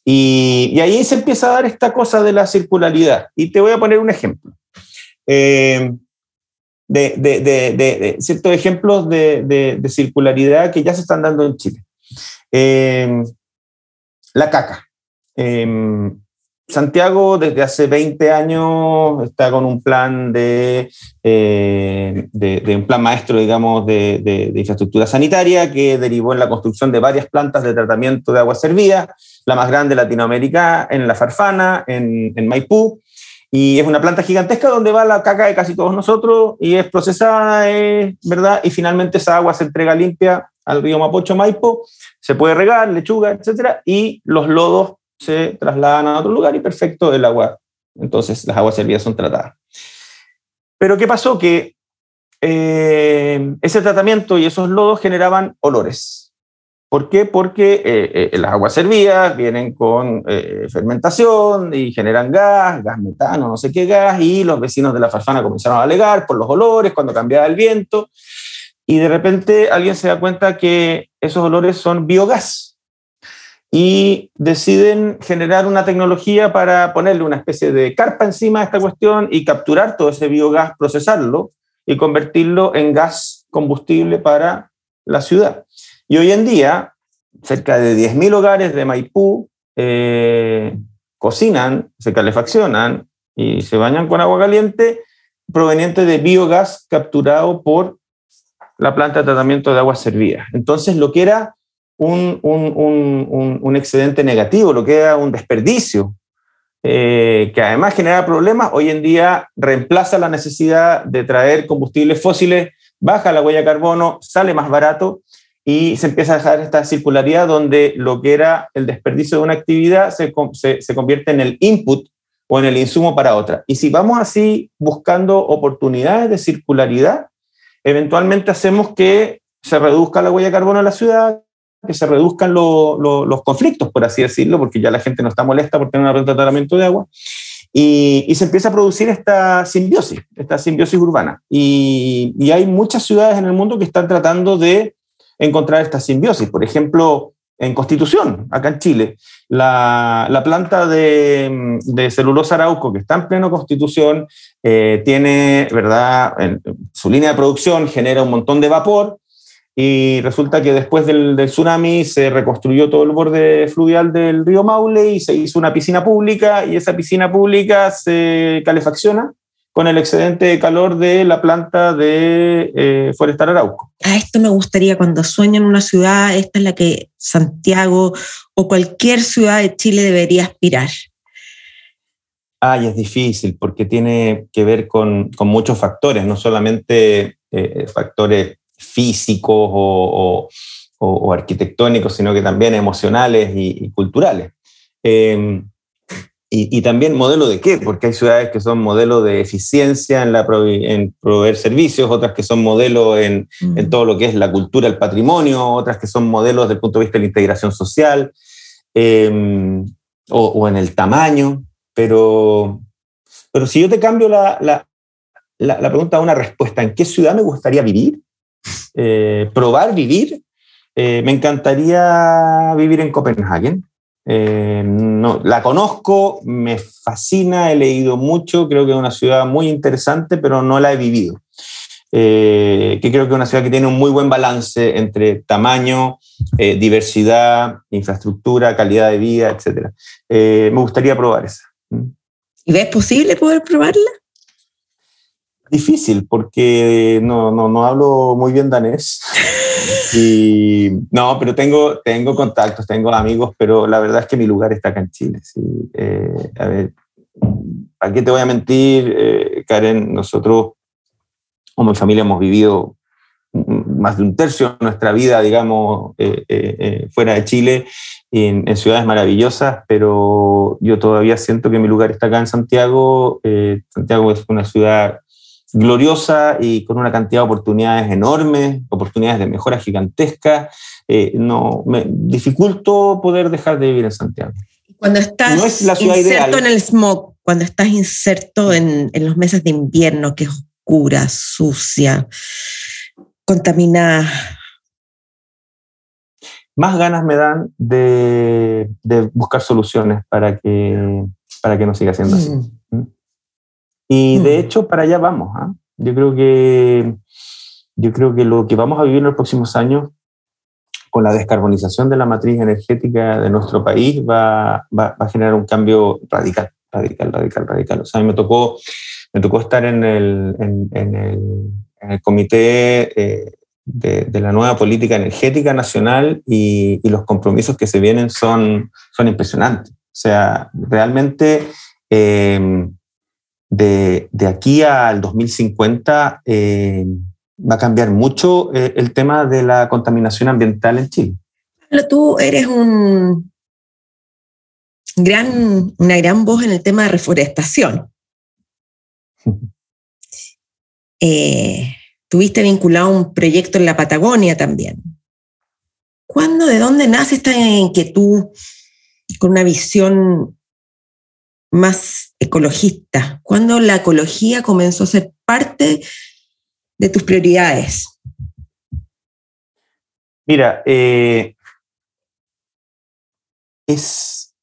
S4: Y, ahí se empieza a dar esta cosa de la circularidad. Y te voy a poner un ejemplo. Eh, de, ciertos ejemplos de, circularidad que ya se están dando en Chile. Eh, la caca. Santiago desde hace 20 años está con un plan de, eh, de, un plan maestro, digamos, de, de, infraestructura sanitaria que derivó en la construcción de varias plantas de tratamiento de agua servida, la más grande de Latinoamérica en La Farfana, en, en Maipú, y es una planta gigantesca donde va la caca de casi todos nosotros y es procesada, ¿verdad? Y finalmente esa agua se entrega limpia al río Mapocho Maipo, se puede regar, lechuga, etcétera, y los lodos se trasladan a otro lugar y perfecto el agua. Entonces las aguas servidas son tratadas. Pero ¿qué pasó? Que eh, ese tratamiento y esos lodos generaban olores. ¿Por qué? Porque eh, eh, las aguas servidas vienen con fermentación y generan gas, gas metano, no sé qué gas, y los vecinos de la farfana comenzaron a alegar por los olores cuando cambiaba el viento, y de repente alguien se da cuenta que esos olores son biogás, y deciden generar una tecnología para ponerle una especie de carpa encima de esta cuestión y capturar todo ese biogás, procesarlo y convertirlo en gas combustible para la ciudad. Y hoy en día, cerca de 10.000 hogares de Maipú eh, cocinan, se calefaccionan y se bañan con agua caliente proveniente de biogás capturado por la planta de tratamiento de aguas servidas. Entonces, lo que era un, un, excedente negativo, lo que era un desperdicio, eh, que además genera problemas, hoy en día reemplaza la necesidad de traer combustibles fósiles, baja la huella de carbono, sale más barato y se empieza a dejar esta circularidad donde lo que era el desperdicio de una actividad se, se, convierte en el input o en el insumo para otra. Y si vamos así buscando oportunidades de circularidad, eventualmente hacemos que se reduzca la huella de carbono en la ciudad, que se reduzcan los conflictos, por así decirlo, porque ya la gente no está molesta por tener una planta de tratamiento de agua, y, y, se empieza a producir esta simbiosis, esta simbiosis urbana. Y, y, hay muchas ciudades en el mundo que están tratando de encontrar esta simbiosis. Por ejemplo, en Constitución, acá en Chile, la, la planta de, de, celulosa Arauco, que está en pleno Constitución, eh, tiene, ¿verdad?, en, su línea de producción genera un montón de vapor y resulta que después del, del, tsunami se reconstruyó todo el borde fluvial del río Maule y se hizo una piscina pública y esa piscina pública se calefacciona con el excedente de calor de la planta de eh, Forestal Arauco.
S2: A esto me gustaría, cuando sueño en una ciudad, esta es la que Santiago o cualquier ciudad de Chile debería aspirar.
S4: Ay, es difícil porque tiene que ver con, con muchos factores, no solamente eh, factores físicos o, o, o, arquitectónicos, sino que también emocionales y, y culturales. Eh, y, también modelo de qué, porque hay ciudades que son modelo de eficiencia en, la en proveer servicios, otras que son modelo en, en, mm. todo lo que es la cultura, el patrimonio, otras que son modelos desde el punto de vista de la integración social eh, o, o, en el tamaño. Pero, pero si yo te cambio la, la, la, la pregunta a una respuesta, ¿en qué ciudad me gustaría vivir? Eh, probar vivir. Eh, me encantaría vivir en Copenhague. Eh, no, la conozco, me fascina, he leído mucho, creo que es una ciudad muy interesante, pero no la he vivido. Que creo que es una ciudad que tiene un muy buen balance entre tamaño, diversidad, infraestructura, calidad de vida, etc. Me gustaría probar esa.
S2: ¿Y ves posible poder probarla?
S4: Difícil, porque no, no, no hablo muy bien danés. Y no, pero tengo, tengo contactos, tengo amigos, pero la verdad es que mi lugar está acá en Chile. ¿sí? Eh, a ver, ¿a qué te voy a mentir, eh, Karen? Nosotros, como familia, hemos vivido más de un tercio de nuestra vida, digamos, eh, eh, eh fuera de Chile, en, en, ciudades maravillosas, pero yo todavía siento que mi lugar está acá en Santiago. Eh, Santiago es una ciudad gloriosa y con una cantidad de oportunidades enormes, oportunidades de mejora gigantesca. Eh, no, me dificulto poder dejar de vivir en Santiago.
S2: Cuando estás no es inserto ideal. en el smog, cuando estás inserto en, en, los meses de invierno, que es oscura, sucia, contaminada.
S4: Más ganas me dan de, de buscar soluciones para que, para que no siga siendo mm. así. Y de mm. hecho, para allá vamos. ¿eh? Yo, creo que, yo creo que lo que vamos a vivir en los próximos años con la descarbonización de la matriz energética de nuestro país va, va, va, a generar un cambio radical, radical, radical, radical. O sea, a mí me tocó, me tocó estar en el, en, en el, en el comité eh, de, de, la nueva política energética nacional y, y, los compromisos que se vienen son, son impresionantes. O sea, realmente... Eh, de, de aquí al 2050, eh, va a cambiar mucho eh, el tema de la contaminación ambiental en Chile.
S2: Tú eres un gran, una gran voz en el tema de reforestación. Eh, tuviste vinculado a un proyecto en la Patagonia también. ¿Cuándo, de dónde nace esta inquietud con una visión más ecologista? ¿Cuándo la ecología comenzó a ser parte de tus prioridades?
S4: Mira, eh, es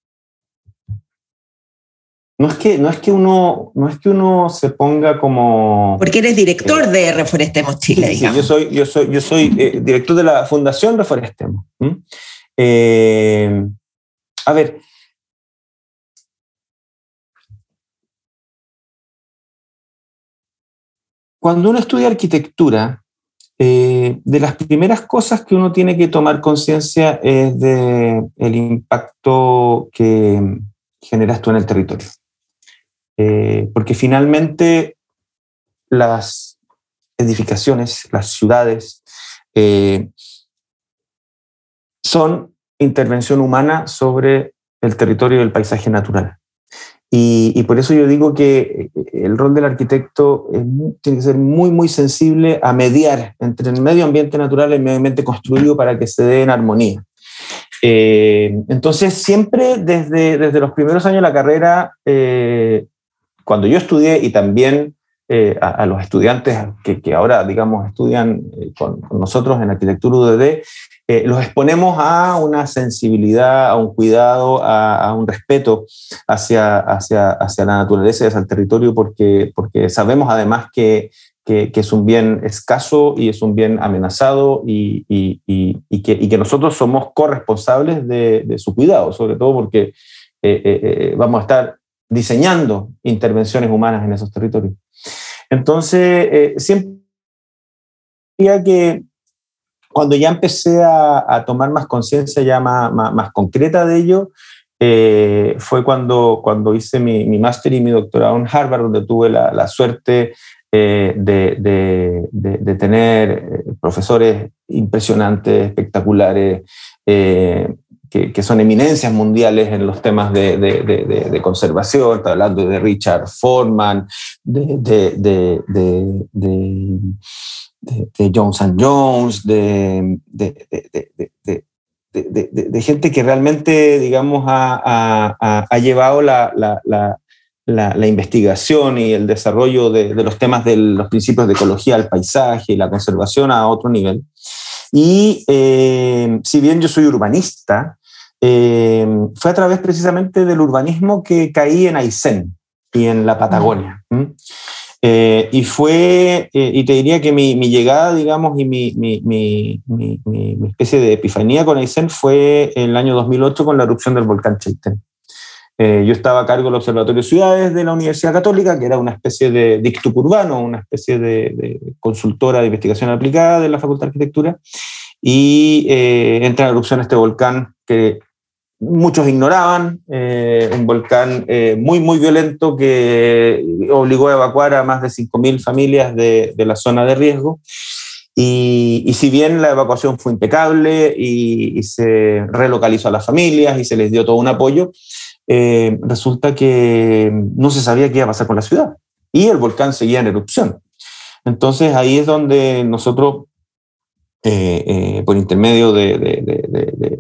S4: no es que no es que uno no es que uno se ponga como
S2: porque eres director eh, de Reforestemos Chile
S4: sí, yo soy yo soy yo soy eh, director de la Fundación Reforestemos eh, a ver cuando uno estudia arquitectura de las primeras cosas que uno tiene que tomar conciencia es de el impacto que generas tú en el territorio eh, porque finalmente las edificaciones, las ciudades, eh, son intervención humana sobre el territorio del paisaje natural. Y, por eso yo digo que eh, el rol del arquitecto tiene que ser muy, muy sensible a mediar entre el medio ambiente natural y el medio ambiente construido para que se dé en armonía. entonces, siempre desde, desde los primeros años de la carrera, cuando yo estudié y también eh, a, los estudiantes que, ahora, digamos, estudian eh, con, nosotros en arquitectura UDD, eh, los exponemos a una sensibilidad, a un cuidado, a, un respeto hacia, hacia, hacia, la naturaleza y hacia el territorio, porque, porque sabemos además que, que, es un bien escaso y es un bien amenazado y, y, y, que, y que, nosotros somos corresponsables de, de, su cuidado, sobre todo porque vamos a estar diseñando intervenciones humanas en esos territorios. Entonces, eh, siempre que cuando ya empecé a, tomar más conciencia ya más, más, concreta de ello, eh, fue cuando, cuando hice mi, mi máster y mi doctorado en Harvard, donde tuve la, la suerte eh, de, de, de, tener profesores impresionantes, espectaculares, que, son eminencias mundiales en los temas de, de, de conservación, está hablando de Richard Foreman, de, Jones Jones, de, gente que realmente, digamos, ha, ha, ha llevado la, la, la la, la, investigación y el desarrollo de, de, los temas de los principios de ecología al paisaje y la conservación a otro nivel. Y eh, si bien yo soy urbanista, eh, fue a través precisamente del urbanismo que caí en Aysén y en la Patagonia. Eh, y fue, eh, y te diría que mi, mi llegada, digamos, y mi, mi, mi, especie de epifanía con Aysén fue en el año 2008 con la erupción del volcán Chaitén. yo estaba a cargo del Observatorio de Ciudades de la Universidad Católica, que era una especie de dictup urbano, una especie de, de, consultora de investigación aplicada de la Facultad de Arquitectura, y entra en erupción este volcán que muchos ignoraban, eh, un volcán eh, muy, muy violento que obligó a evacuar a más de 5.000 familias de, la zona de riesgo. Y, si bien la evacuación fue impecable y, se relocalizó a las familias y se les dio todo un apoyo, eh, resulta que no se sabía qué iba a pasar con la ciudad y el volcán seguía en erupción. Entonces ahí es donde nosotros, por intermedio de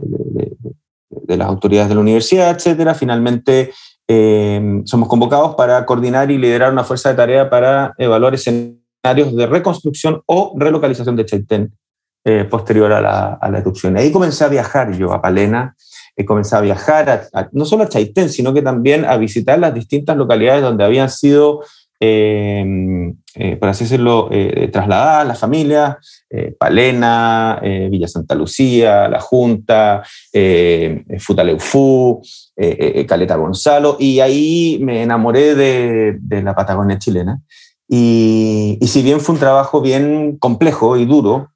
S4: de las autoridades de la universidad, etcétera, finalmente eh, somos convocados para coordinar y liderar una fuerza de tarea para evaluar escenarios de reconstrucción o relocalización de Chaitén eh, posterior a la, a erupción. Ahí comencé a viajar yo a Palena, he comenzado a viajar no solo a Chaitén, sino que también a visitar las distintas localidades donde habían sido eh, eh, por así decirlo, eh, trasladadas las familias, Palena, Villa Santa Lucía, La Junta, Futaleufú, Caleta Gonzalo, y ahí me enamoré de, de la Patagonia chilena. Y, y, si bien fue un trabajo bien complejo y duro,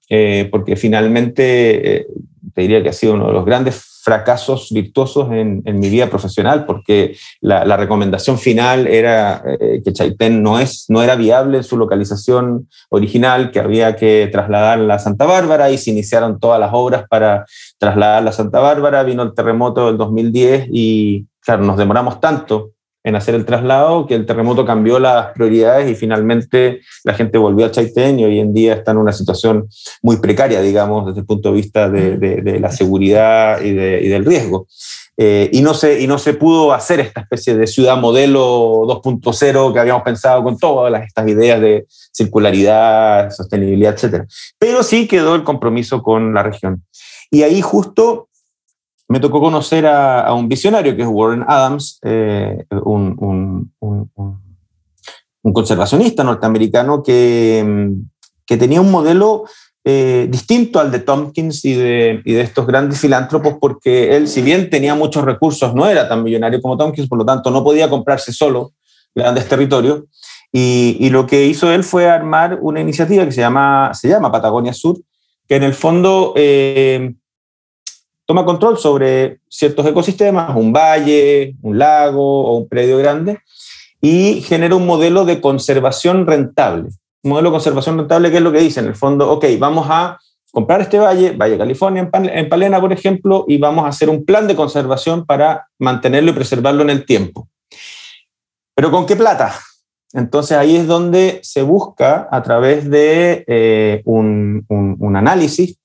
S4: porque finalmente te diría que ha sido uno de los grandes fracasos virtuosos en, mi vida profesional, porque la, recomendación final era eh, que Chaitén no, es, no era viable en su localización original, que había que trasladarla a Santa Bárbara y se iniciaron todas las obras para trasladarla a Santa Bárbara. Vino el terremoto del 2010 y, claro, nos demoramos tanto en hacer el traslado, que el terremoto cambió las prioridades y finalmente la gente volvió a Chaitén y hoy en día está en una situación muy precaria, digamos, desde el punto de vista de, la seguridad y, del riesgo. Eh, y, no se, y no se pudo hacer esta especie de ciudad modelo 2.0 que habíamos pensado con todas estas ideas de circularidad, sostenibilidad, etc. Pero sí quedó el compromiso con la región. Y ahí justo me tocó conocer a, un visionario que es Warren Adams, eh, un, conservacionista norteamericano que, que, tenía un modelo eh, distinto al de Tompkins y de, y de, estos grandes filántropos, porque él, si bien tenía muchos recursos, no era tan millonario como Tompkins, por lo tanto no podía comprarse solo grandes territorios. Y, y lo que hizo él fue armar una iniciativa que se llama, se llama Patagonia Sur, que en el fondo eh, toma control sobre ciertos ecosistemas, un valle, un lago o un predio grande, y genera un modelo de conservación rentable. Un modelo de conservación rentable, que es lo que dice en el fondo, ok, vamos a comprar este valle, Valle California, en Palena, por ejemplo, y vamos a hacer un plan de conservación para mantenerlo y preservarlo en el tiempo. ¿Pero con qué plata? Entonces ahí es donde se busca, a través de eh, un, un, análisis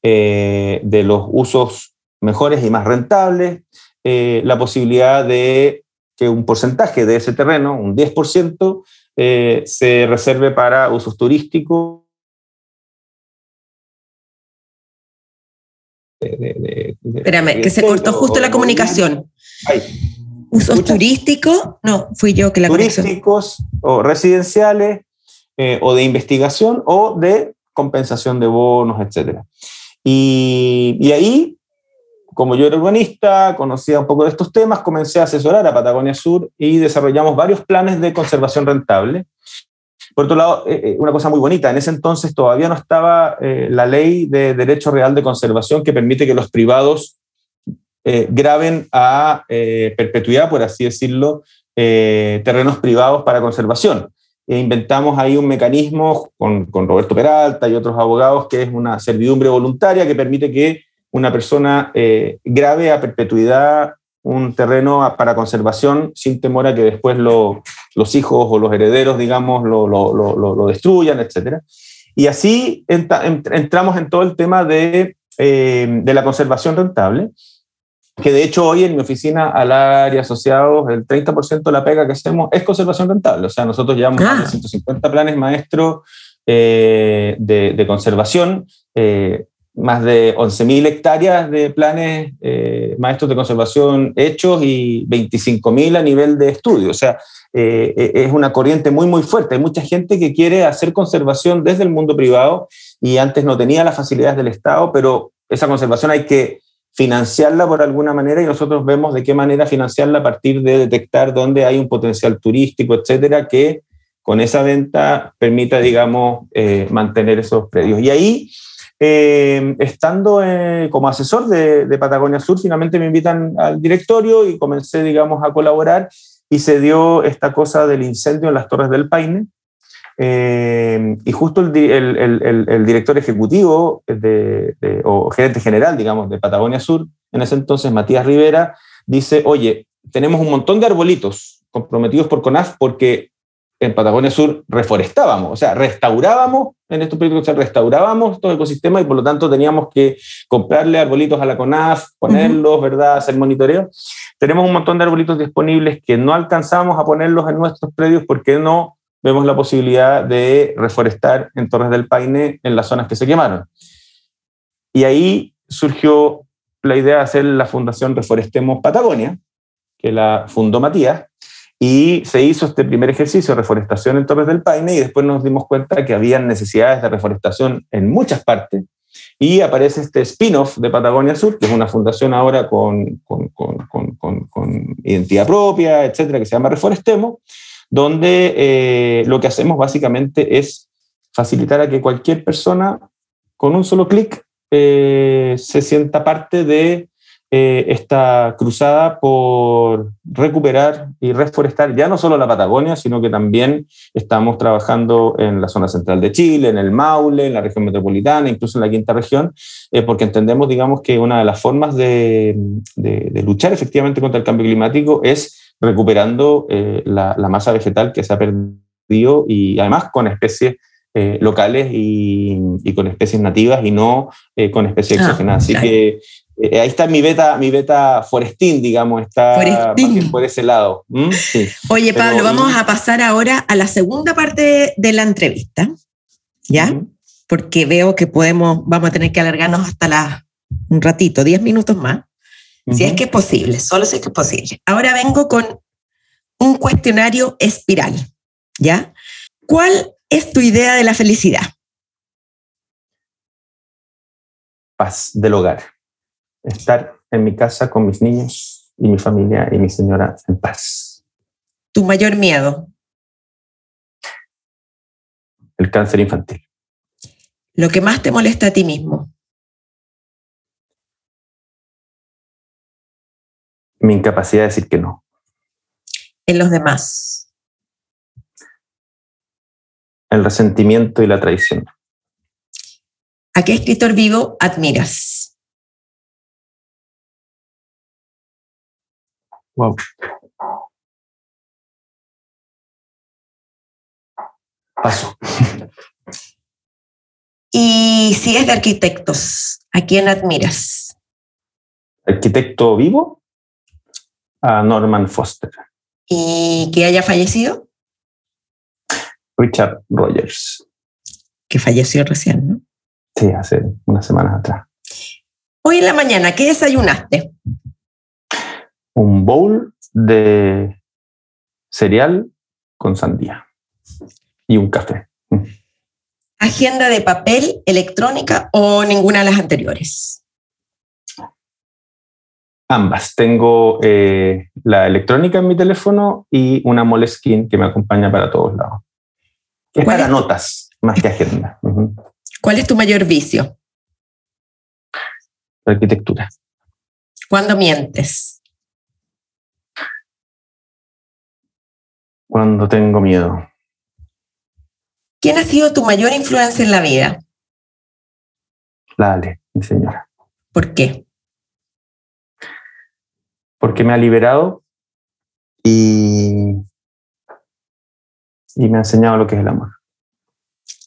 S4: eh, de los usos mejores y más rentables, eh, la posibilidad de que un porcentaje de ese terreno, un 10%, eh, se reserve para usos turísticos.
S2: Espérame, que se cortó justo la comunicación. ¿Usos turísticos? No, fui yo que la
S4: Turísticos o residenciales o de investigación o de compensación de bonos, etc. Y, ahí, como yo era urbanista, conocía un poco de estos temas, comencé a asesorar a Patagonia Sur y desarrollamos varios planes de conservación rentable. Por otro lado, eh, eh, una cosa muy bonita, en ese entonces todavía no estaba eh, la ley de derecho real de conservación que permite que los privados graben a perpetuidad, por así decirlo, terrenos privados para conservación. E inventamos ahí un mecanismo con, con, Roberto Peralta y otros abogados que es una servidumbre voluntaria que permite que una persona eh, grave a perpetuidad un terreno para conservación sin temor a que después los hijos o los herederos, digamos, lo, lo, lo, lo destruyan, etc. Y así entramos en todo el tema de, eh, de la conservación rentable que de hecho hoy en mi oficina al área asociados, el 30% de la pega que hacemos es conservación rentable. O sea, nosotros llevamos más de 150 ah. planes maestros eh, de, conservación, eh, más de 11.000 hectáreas de planes eh, maestros de conservación hechos y 25.000 a nivel de estudio. O sea, es una corriente muy, muy fuerte. Hay mucha gente que quiere hacer conservación desde el mundo privado y antes no tenía las facilidades del Estado, pero esa conservación hay que financiarla por alguna manera y nosotros vemos de qué manera financiarla a partir de detectar dónde hay un potencial turístico, etcétera, que con esa venta permita, digamos, eh, mantener esos predios. Y ahí, eh, estando eh, como asesor de, de, Patagonia Sur, finalmente me invitan al directorio y comencé, digamos, a colaborar y se dio esta cosa del incendio en las Torres del Paine, eh, y justo el, el, el, director ejecutivo de, o gerente general, digamos, de Patagonia Sur, en ese entonces, Matías Rivera, dice, oye, tenemos un montón de arbolitos comprometidos por CONAF porque en Patagonia Sur reforestábamos, o sea, restaurábamos, en estos proyectos restaurábamos todo el ecosistema y por lo tanto teníamos que comprarle arbolitos a la CONAF, ponerlos, ¿verdad?, hacer monitoreo. Tenemos un montón de arbolitos disponibles que no alcanzamos a ponerlos en nuestros predios porque no vemos la posibilidad de reforestar en Torres del Paine en las zonas que se quemaron. Y ahí surgió la idea de hacer la Fundación Reforestemos Patagonia, que la fundó Matías, y se hizo este primer ejercicio de reforestación en Torres del Paine y después nos dimos cuenta que había necesidades de reforestación en muchas partes y aparece este spin-off de Patagonia Sur, que es una fundación ahora con, con, con, con identidad propia, etcétera, que se llama Reforestemos, donde eh, lo que hacemos básicamente es facilitar a que cualquier persona con un solo clic eh, se sienta parte de eh, esta cruzada por recuperar y reforestar ya no solo la Patagonia, sino que también estamos trabajando en la zona central de Chile, en el Maule, en la región metropolitana, incluso en la quinta región, porque entendemos, digamos, que una de las formas de, luchar efectivamente contra el cambio climático es recuperando eh, la, masa vegetal que se ha perdido y además con especies locales y, con especies nativas y no con especies ah, exógenas. Así que eh, ahí está mi beta, mi beta forestín, digamos, está por ese lado.
S2: Oye, Pablo, vamos a pasar ahora a la segunda parte de la entrevista, ¿ya? Porque veo que podemos, vamos a tener que alargarnos hasta la, un ratito, 10 minutos más, si es que es posible, solo si es que es posible. Ahora vengo con un cuestionario espiral, ¿ya? ¿Cuál es tu idea de la felicidad?
S4: Paz del hogar estar en mi casa con mis niños y mi familia y mi señora en paz.
S2: ¿Tu mayor miedo?
S4: El cáncer infantil.
S2: ¿Lo que más te molesta a ti mismo?
S4: Mi incapacidad de decir que no.
S2: En los demás.
S4: El resentimiento y la traición.
S2: ¿A qué escritor vivo admiras?
S4: Wow. Paso.
S2: Y si es de arquitectos, ¿a quién admiras?
S4: Arquitecto vivo, a Norman Foster.
S2: ¿Y que haya fallecido?
S4: Richard Rogers.
S2: Que falleció recién, ¿no?
S4: Sí, hace unas semanas atrás.
S2: Hoy en la mañana, ¿qué desayunaste?
S4: un bowl de cereal con sandía y un café.
S2: ¿Agenda de papel, electrónica o ninguna de las anteriores?
S4: Ambas. Tengo eh, la electrónica en mi teléfono y una Moleskine que me acompaña para todos lados. Es para notas, más que agenda.
S2: ¿Cuál es tu mayor vicio?
S4: La arquitectura.
S2: ¿Cuándo mientes?
S4: cuando tengo miedo.
S2: ¿Quién ha sido tu mayor influencia en la vida?
S4: La Ale, mi señora.
S2: ¿Por qué?
S4: Porque me ha liberado y, y me ha enseñado lo que es el amor.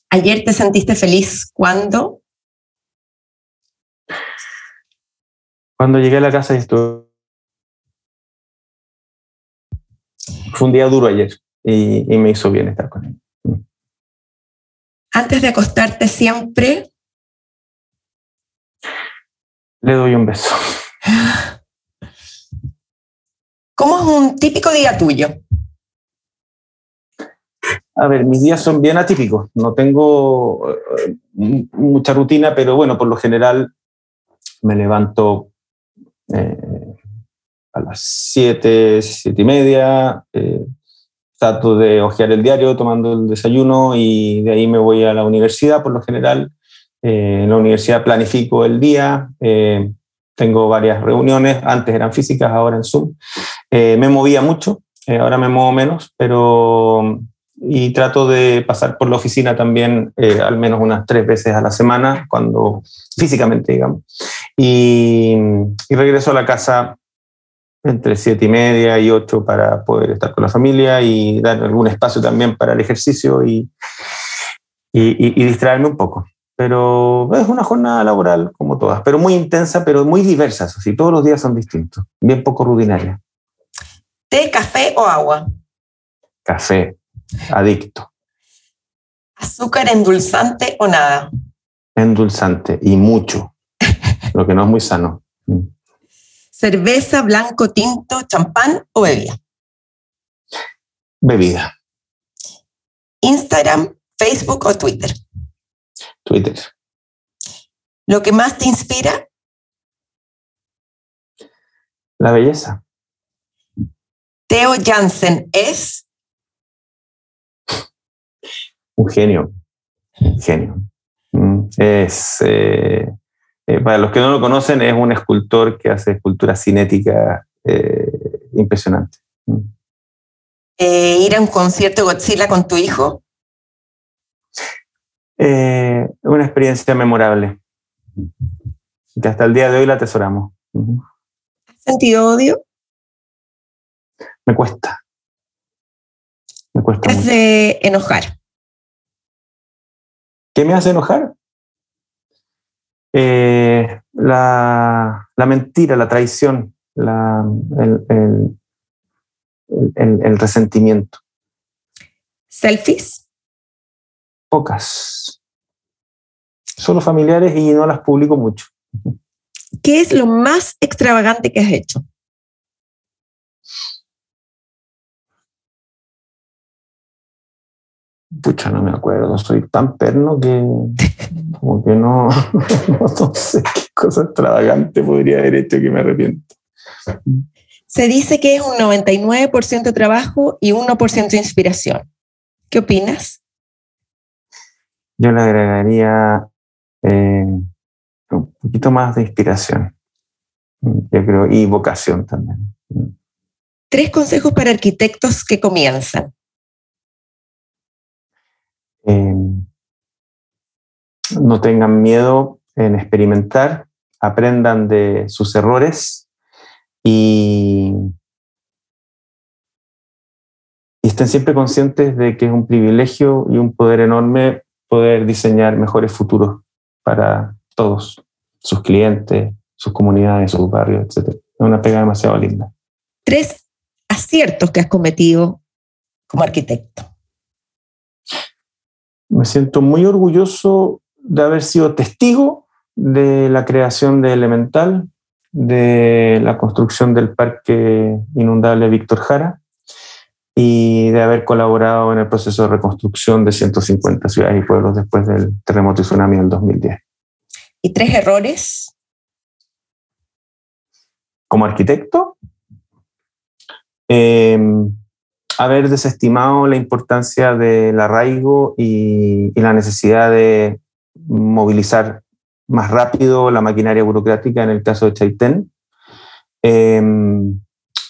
S2: ¿Ayer te sentiste feliz cuando?
S4: Cuando llegué a la casa y estuve fue un día duro ayer y, me hizo bien estar con él.
S2: Antes de acostarte siempre...
S4: Le doy un beso.
S2: ¿Cómo es un típico día tuyo?
S4: A ver, mis días son bien atípicos. No tengo eh, mucha rutina, pero bueno, por lo general me levanto eh, a las 7, 7 y media, eh, trato de hojear el diario tomando el desayuno y de ahí me voy a la universidad por lo general. Eh, en la universidad planifico el día, tengo varias reuniones, antes eran físicas, ahora en Zoom. Me movía mucho, ahora me muevo menos, pero y trato de pasar por la oficina también al menos unas tres veces a la semana, cuando físicamente, digamos. Y, y regreso a la casa entre siete y media y ocho para poder estar con la familia y dar algún espacio también para el ejercicio y, y, distraerme un poco. Pero es una jornada laboral como todas, pero muy intensa, pero muy diversa. Así, todos los días son distintos, bien poco rutinaria.
S2: ¿Té, café o agua?
S4: Café, adicto.
S2: ¿Azúcar endulzante o nada?
S4: Endulzante y mucho, lo que no es muy sano.
S2: Cerveza, blanco, tinto, champán o bebida.
S4: Bebida.
S2: Instagram, Facebook o Twitter.
S4: Twitter.
S2: ¿Lo que más te inspira?
S4: La belleza.
S2: Theo Jansen es.
S4: Un genio. Un genio. Mm, es. Eh, Eh, para los que no lo conocen, es un escultor que hace escultura cinética eh, impresionante. Mm.
S2: Eh, ¿Ir a un concierto de Godzilla con tu hijo?
S4: una experiencia memorable, que hasta el día de hoy la atesoramos.
S2: ¿Has sentido odio?
S4: Me cuesta. Me cuesta.
S2: ¿Te hace enojar?
S4: ¿Qué me hace enojar? Eh, la, mentira, la traición, el, resentimiento.
S2: ¿Selfies?
S4: Pocas. Solo familiares y no las publico mucho.
S2: ¿Qué es lo más extravagante que has hecho?
S4: Pucha, no me acuerdo, soy tan perno que como que no, no, sé qué cosa extravagante podría haber hecho que me arrepiento.
S2: Se dice que es un 99% trabajo y 1% inspiración. ¿Qué opinas?
S4: Yo le agregaría eh, un poquito más de inspiración, yo creo, y vocación también.
S2: Tres consejos para arquitectos que comienzan.
S4: Eh, no tengan miedo en experimentar, aprendan de sus errores y, estén siempre conscientes de que es un privilegio y un poder enorme poder diseñar mejores futuros para todos, sus clientes, sus comunidades, sus barrios, etc. Es una pega demasiado linda.
S2: Tres aciertos que has cometido como arquitecto.
S4: Me siento muy orgulloso de haber sido testigo de la creación de Elemental, de la construcción del Parque Inundable Víctor Jara y de haber colaborado en el proceso de reconstrucción de 150 ciudades y pueblos después del terremoto y tsunami del 2010.
S2: ¿Y tres errores?
S4: Como arquitecto, em, haber desestimado la importancia del arraigo y, la necesidad de movilizar más rápido la maquinaria burocrática en el caso de Chaitén. Em,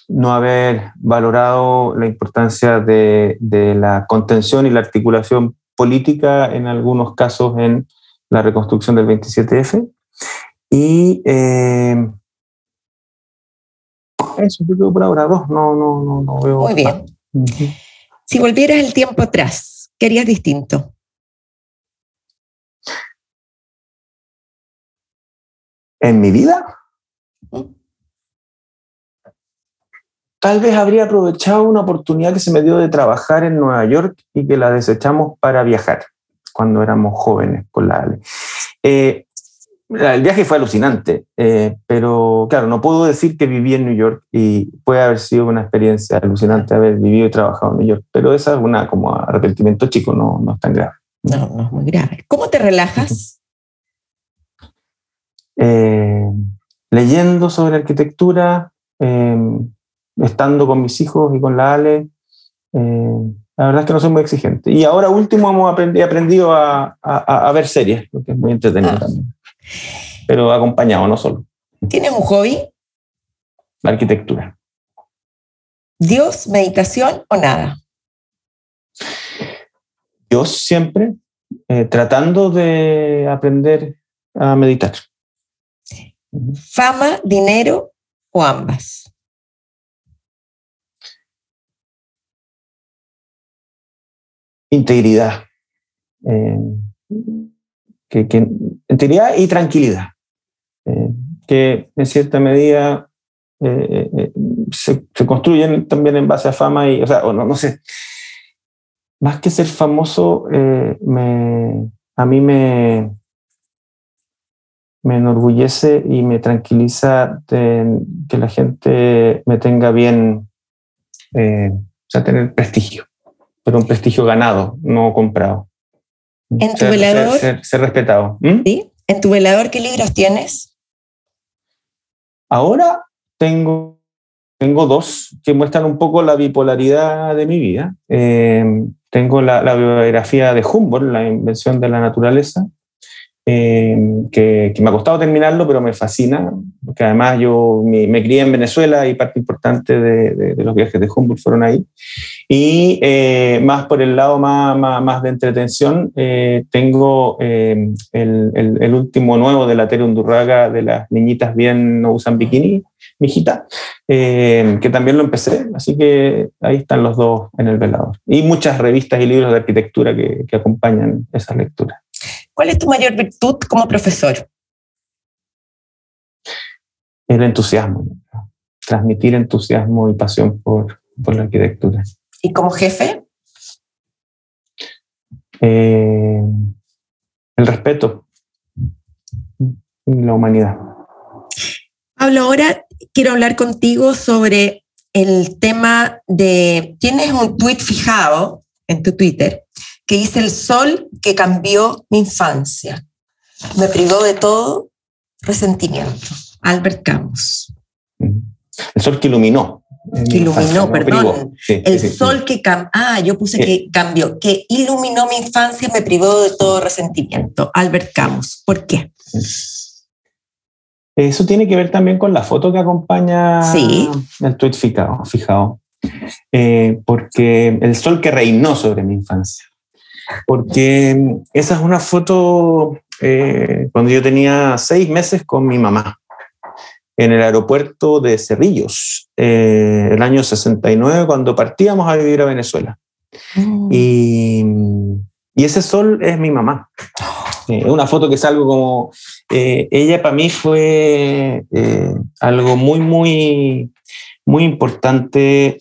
S4: no haber valorado la importancia de, la contención y la articulación política en algunos casos en la reconstrucción del 27F. Y em, eso, yo creo por ahora dos, no, no, no, no veo.
S2: Muy bien. Si volvieras el tiempo atrás, ¿qué harías distinto?
S4: en mi vida, tal vez habría aprovechado una oportunidad que se me dio de trabajar en Nueva York y que la desechamos para viajar cuando éramos jóvenes con la Ale. Eh, el viaje fue alucinante, eh, pero claro, no puedo decir que viví en New York y puede haber sido una experiencia alucinante haber vivido y trabajado en New York, pero esa es una como arrepentimiento chico, no, no es tan grave.
S2: No, no es muy grave. ¿Cómo te relajas?
S4: Eh, leyendo sobre arquitectura, eh, estando con mis hijos y con la Ale. Eh, la verdad es que no soy muy exigente. Y ahora último hemos aprendido a, a, ver series, lo que es muy entretenido ah. también. Pero acompañado, no solo.
S2: ¿Tienes un hobby?
S4: La arquitectura.
S2: ¿Dios, meditación o nada?
S4: Dios siempre, tratando de aprender a meditar.
S2: ¿Fama, dinero o ambas?
S4: Integridad. Eh, que, integridad y tranquilidad. Eh, que en cierta medida eh, se, construyen también en base a fama y, o sea, no, no sé. Más que ser famoso, me, a mí me, me enorgullece y me tranquiliza que la gente me tenga bien, eh, o sea, tener prestigio, pero un prestigio ganado, no comprado.
S2: ¿En tu velador?
S4: Ser, respetado.
S2: ¿Mm? ¿Sí? ¿En tu velador qué libros tienes?
S4: Ahora tengo, tengo dos que muestran un poco la bipolaridad de mi vida. Eh, tengo la, la biografía de Humboldt, La invención de la naturaleza, eh, que, me ha costado terminarlo, pero me fascina, porque además yo me, crié en Venezuela y parte importante de, los viajes de Humboldt fueron ahí. Y eh, más por el lado más, más, de entretención, eh, tengo el, el, último nuevo de la Tere Undurraga de las niñitas bien no usan bikini, mi hijita, que también lo empecé, así que ahí están los dos en el velador. Y muchas revistas y libros de arquitectura que, que acompañan esa lectura.
S2: ¿Cuál es tu mayor virtud como profesor?
S4: El entusiasmo, transmitir entusiasmo y pasión por, la arquitectura.
S2: ¿Y como jefe?
S4: Eh, el respeto y la humanidad.
S2: Pablo, ahora quiero hablar contigo sobre el tema de, tienes un tweet fijado en tu Twitter que dice el sol que cambió mi infancia. Me privó de todo resentimiento. Albert Camus.
S4: El sol que iluminó.
S2: Que iluminó, perdón. el sol que cambió. Ah, yo puse que cambió. Que iluminó mi infancia me privó de todo resentimiento. Albert Camus. ¿Por qué?
S4: Eso tiene que ver también con la foto que acompaña el tweet fijado. fijado. Eh, porque el sol que reinó sobre mi infancia porque esa es una foto eh, cuando yo tenía seis meses con mi mamá en el aeropuerto de Cerrillos, eh, el año 69, cuando partíamos a vivir a Venezuela. Mm. Y, y, ese sol es mi mamá. Es una foto que es algo como, eh, ella para mí fue algo muy, muy, muy importante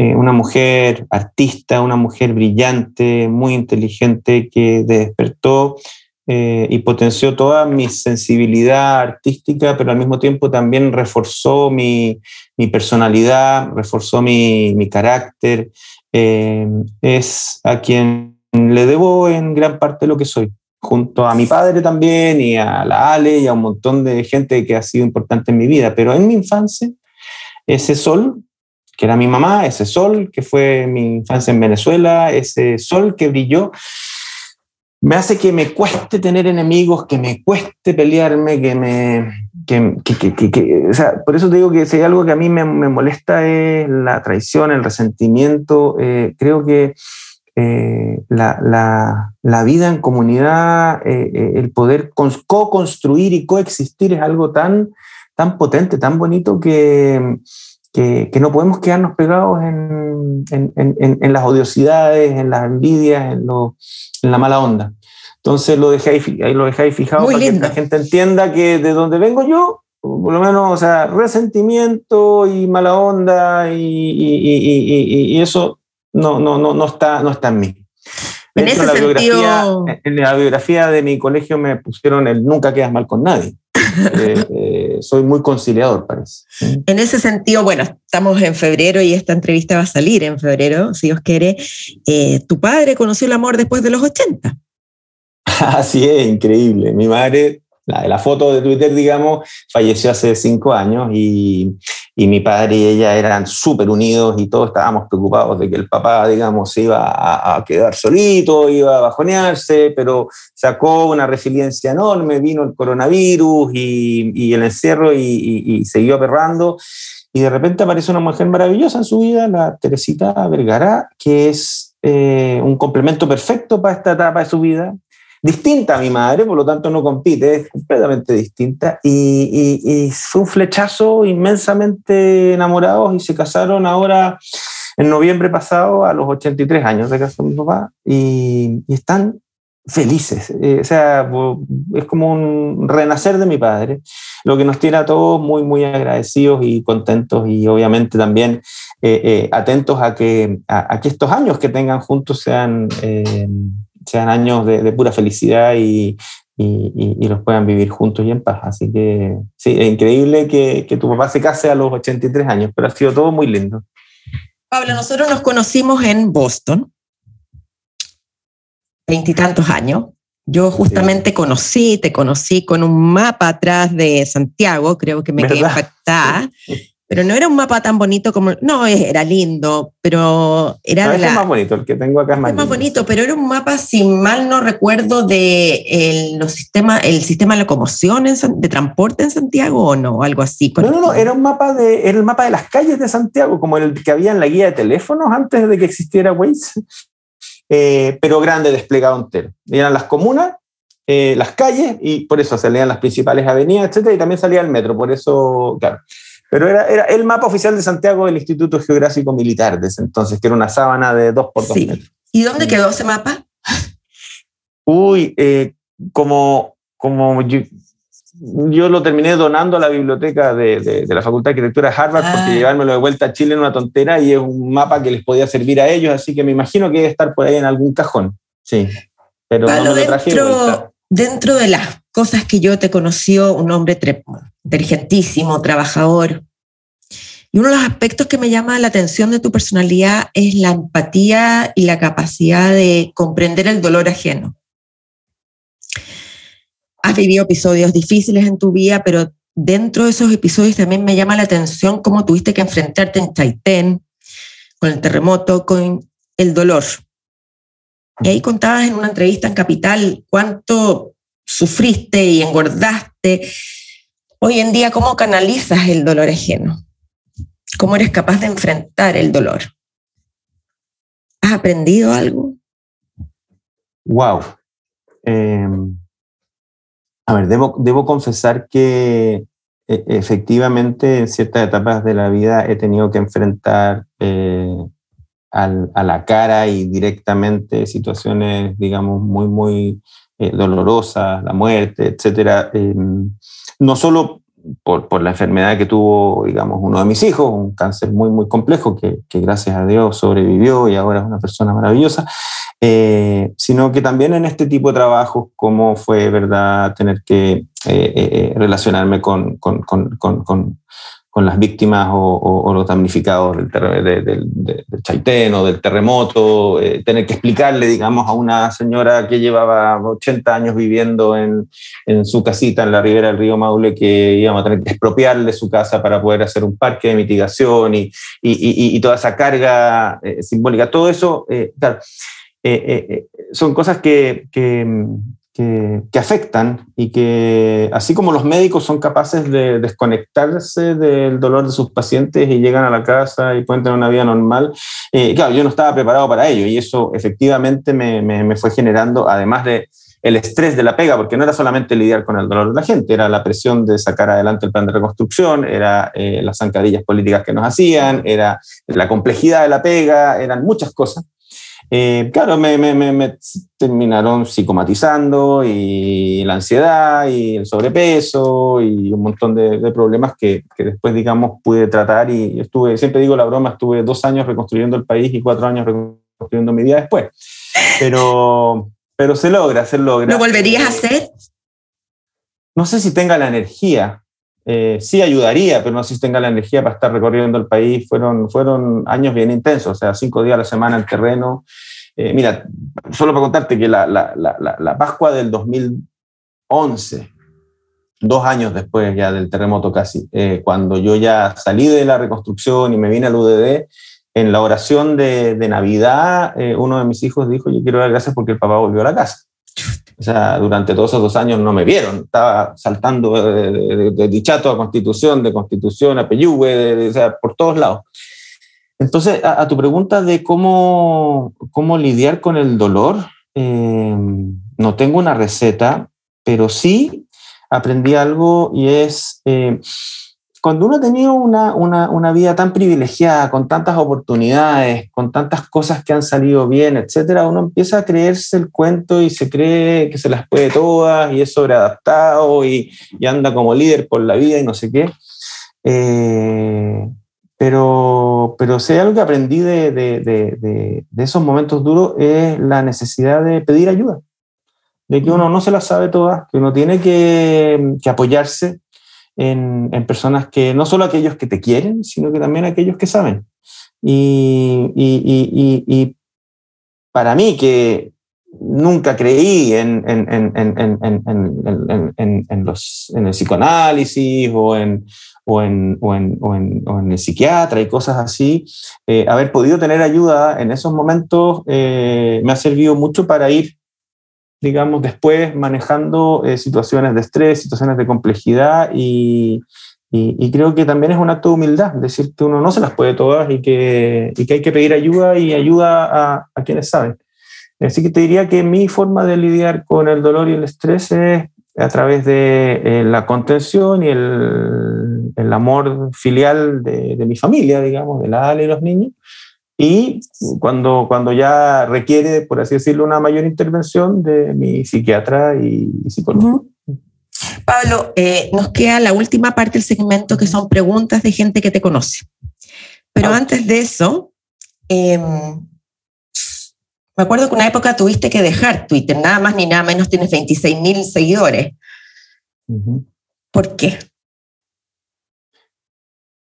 S4: eh, una mujer artista, una mujer brillante, muy inteligente, que despertó eh, y potenció toda mi sensibilidad artística, pero al mismo tiempo también reforzó mi, personalidad, reforzó mi, carácter. Eh, es a quien le debo en gran parte lo que soy, junto a mi padre también y a la Ale y a un montón de gente que ha sido importante en mi vida, pero en mi infancia, ese sol que era mi mamá, ese sol que fue mi infancia en Venezuela, ese sol que brilló, me hace que me cueste tener enemigos, que me cueste pelearme, que me... Que, o sea, por eso te digo que si hay algo que a mí me, molesta es la traición, el resentimiento. Eh, creo que eh, la, la, vida en comunidad, eh, el poder co-construir y coexistir es algo tan, tan potente, tan bonito que que, no podemos quedarnos pegados en, en, las odiosidades, en las envidias, en, lo, la mala onda. Entonces lo dejé ahí, lo dejé fijado para que la gente entienda que de donde vengo yo, por lo menos, o sea, resentimiento y mala onda y, y, y eso no, no, no, no, está, no está en mí.
S2: En ese
S4: la
S2: sentido...
S4: biografía, en la biografía de mi colegio me pusieron el nunca quedas mal con nadie. Eh, eh, soy muy conciliador, parece.
S2: En ese sentido, bueno, estamos en febrero y esta entrevista va a salir en febrero, si Dios quiere. Eh, tu padre conoció el amor después de los 80.
S4: Así es, increíble. Mi madre la, la foto de Twitter, digamos, falleció hace cinco años y, y mi padre y ella eran súper unidos y todos estábamos preocupados de que el papá, digamos, se iba a, quedar solito, iba a bajonearse, pero sacó una resiliencia enorme, vino el coronavirus y, y el encierro y, y, siguió aperrando. Y de repente aparece una mujer maravillosa en su vida, la Teresita Vergara, que es eh, un complemento perfecto para esta etapa de su vida distinta a mi madre, por lo tanto no compite, es completamente distinta. Y, fue un flechazo inmensamente enamorados y se casaron ahora en noviembre pasado a los 83 años de casó mi papá y, están felices. Eh, o sea, es como un renacer de mi padre, lo que nos tiene a todos muy, muy agradecidos y contentos y obviamente también eh, eh, atentos a que, a, que estos años que tengan juntos sean sean años de, pura felicidad y, y, los puedan vivir juntos y en paz. Así que sí, es increíble que, que tu papá se case a los 83 años, pero ha sido todo muy lindo.
S2: Pablo, nosotros nos conocimos en Boston, veintitantos años. Yo justamente conocí, te conocí con un mapa atrás de Santiago, creo que me quedé impactada. pero no era un mapa tan bonito como, no, era lindo, pero era
S4: no, es más bonito, el que tengo acá es más,
S2: es más bonito, pero era un mapa, si mal no recuerdo, de el, los sistemas, el sistema de locomoción de transporte en Santiago o no, algo así.
S4: No, no, no, era un mapa de, era el mapa de las calles de Santiago, como el que había en la guía de teléfonos antes de que existiera Waze, eh, pero grande, desplegado entero. Eran las comunas eh, las calles y por eso salían las principales avenidas, etcétera, y también salía el metro, por eso, claro. Pero era, era el mapa oficial de Santiago del Instituto Geográfico Militar de ese entonces, que era una sábana de dos por dos metros.
S2: ¿Y dónde quedó ese mapa?
S4: Uy, eh, como, como yo, lo terminé donando a la biblioteca de, de, la Facultad de Arquitectura de Harvard porque ah. llevármelo de vuelta a Chile en una tontera y es un mapa que les podía servir a ellos, así que me imagino que debe estar por ahí en algún cajón. Sí, pero no me lo traje
S2: dentro, dentro de las cosas que yo te conoció, un hombre inteligentísimo, trabajador. Y uno de los aspectos que me llama la atención de tu personalidad es la empatía y la capacidad de comprender el dolor ajeno. Has vivido episodios difíciles en tu vida, pero dentro de esos episodios también me llama la atención cómo tuviste que enfrentarte en Chaitén, con el terremoto, con el dolor. Y ahí contabas en una entrevista en Capital cuánto sufriste y engordaste. Hoy en día, ¿cómo canalizas el dolor ajeno? ¿Cómo eres capaz de enfrentar el dolor? ¿Has aprendido algo?
S4: Wow. Em, a ver, debo, debo confesar que e, efectivamente en ciertas etapas de la vida he tenido que enfrentar eh, a la cara y directamente situaciones, digamos, muy, muy eh, dolorosas, la muerte, etcétera. Em, no solo por, por, la enfermedad que tuvo, digamos, uno de mis hijos, un cáncer muy, muy complejo que, que gracias a Dios sobrevivió y ahora es una persona maravillosa, eh, sino que también en este tipo de trabajos, como fue, ¿verdad?, tener que eh, relacionarme con, con, con, con las víctimas o, los damnificados del, del, Chaitén o del terremoto, eh, tener que explicarle, digamos, a una señora que llevaba 80 años viviendo en, en, su casita en la ribera del río Maule que íbamos a tener que expropiarle su casa para poder hacer un parque de mitigación y, y, y, toda esa carga eh, simbólica. Todo eso, eh, claro, son cosas que, que que, afectan y que, así como los médicos son capaces de desconectarse del dolor de sus pacientes y llegan a la casa y pueden tener una vida normal, eh, claro, yo no estaba preparado para ello y eso efectivamente me, me, fue generando, además de el estrés de la pega, porque no era solamente lidiar con el dolor de la gente, era la presión de sacar adelante el plan de reconstrucción, era eh, las zancadillas políticas que nos hacían, era la complejidad de la pega, eran muchas cosas. Eh, claro, me, me, me, terminaron psicomatizando y la ansiedad y el sobrepeso y un montón de, problemas que, que, después, digamos, pude tratar y estuve, siempre digo la broma, estuve dos años reconstruyendo el país y cuatro años reconstruyendo mi vida después. Pero, pero se logra, se logra.
S2: ¿Lo volverías a hacer?
S4: No sé si tenga la energía. Eh, sí ayudaría, pero no sé si tenga la energía para estar recorriendo el país. Fueron, años bien intensos, o sea, cinco días a la semana en terreno. Eh, mira, solo para contarte que la, Pascua del 2011, dos años después ya del terremoto casi, eh, cuando yo ya salí de la reconstrucción y me vine al UDD, en la oración de, de Navidad, uno de mis hijos dijo, yo quiero dar gracias porque el papá volvió a la casa. O sea, durante todos esos dos años no me vieron. Estaba saltando de, dichato a constitución, de constitución a peyúgue, o sea, por todos lados. Entonces, a, tu pregunta de cómo, cómo lidiar con el dolor, eh, no tengo una receta, pero sí aprendí algo y es... Eh, cuando uno ha tenido una, una, una, vida tan privilegiada, con tantas oportunidades, con tantas cosas que han salido bien, etcétera, uno empieza a creerse el cuento y se cree que se las puede todas y es sobreadaptado y, y anda como líder por la vida y no sé qué. Eh, pero, pero si algo que aprendí de, de, de, de, esos momentos duros es la necesidad de pedir ayuda, de que uno no se las sabe todas, que uno tiene que, que apoyarse, en, personas que, no solo aquellos que te quieren, sino que también aquellos que saben. Y, y, y, para mí, que nunca creí en, en, en, el psicoanálisis o en, o en, o en, o en, o en el psiquiatra y cosas así, eh, haber podido tener ayuda en esos momentos eh, me ha servido mucho para ir, digamos, después manejando eh, situaciones de estrés, situaciones de complejidad y, y, y, creo que también es un acto de humildad, decir que uno no se las puede todas y que, y que hay que pedir ayuda y ayuda a, a quienes saben. Así que te diría que mi forma de lidiar con el dolor y el estrés es a través de eh, la contención y el, el amor filial de, de, mi familia, digamos, de la Ale y los niños. Y cuando, cuando ya requiere, por así decirlo, una mayor intervención de mi psiquiatra y, y psicólogo. Uh -huh.
S2: Pablo, eh, nos queda la última parte del segmento que son preguntas de gente que te conoce. Pero ah. antes de eso, eh, me acuerdo que una época tuviste que dejar Twitter, nada más ni nada menos tienes 26 mil seguidores. Uh -huh. ¿Por qué?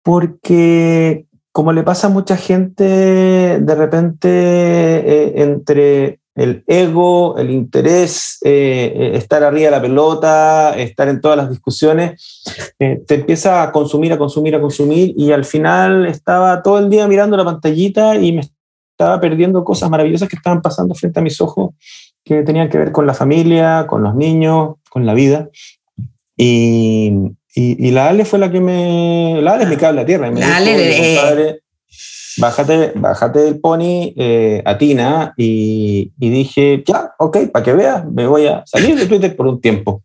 S4: Porque, como le pasa a mucha gente, de repente eh, entre el ego, el interés, eh, estar arriba de la pelota, estar en todas las discusiones, eh, te empieza a consumir, a consumir, a consumir, y al final estaba todo el día mirando la pantallita y me estaba perdiendo cosas maravillosas que estaban pasando frente a mis ojos, que tenían que ver con la familia, con los niños, con la vida. Y, y, y la Ale fue la que me... La Ale es mi cable a tierra. Y me
S2: la Ale...
S4: Eh, bájate, bájate del pony, eh, Atina, y, y, dije, ya, ok, para que veas, me voy a salir de Twitter por un tiempo.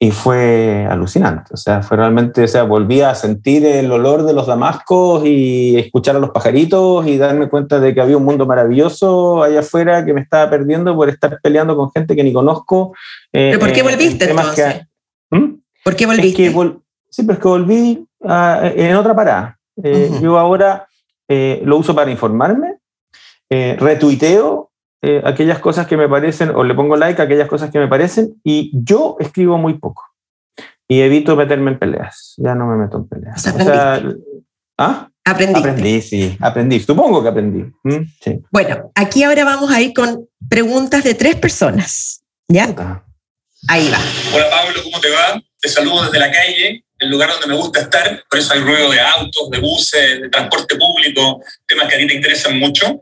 S4: Y fue alucinante, o sea, fue realmente, o sea, volví a sentir el olor de los damascos y escuchar a los pajaritos y darme cuenta de que había un mundo maravilloso allá afuera que me estaba perdiendo por estar peleando con gente que ni conozco.
S2: Eh, ¿Pero por qué volviste entonces? Que, ¿Mm? ¿Por qué volviste?
S4: Es que vol sí, pero es que volví a, en otra parada. Eh, uh -huh. Yo ahora eh, lo uso para informarme, eh, retuiteo eh, aquellas cosas que me parecen, o le pongo like a aquellas cosas que me parecen, y yo escribo muy poco. Y evito meterme en peleas. Ya no me meto en peleas.
S2: O sea,
S4: ¿Ah?
S2: Aprendí.
S4: Aprendí, sí, aprendí. Supongo que aprendí. ¿Mm? Sí.
S2: Bueno, aquí ahora vamos a ir con preguntas de tres personas. ¿Ya? Ahí va.
S5: Hola Pablo, ¿cómo te va? Te saludo desde la calle el lugar donde me gusta estar, por eso hay ruido de autos, de buses, de transporte público, temas que a ti te interesan mucho.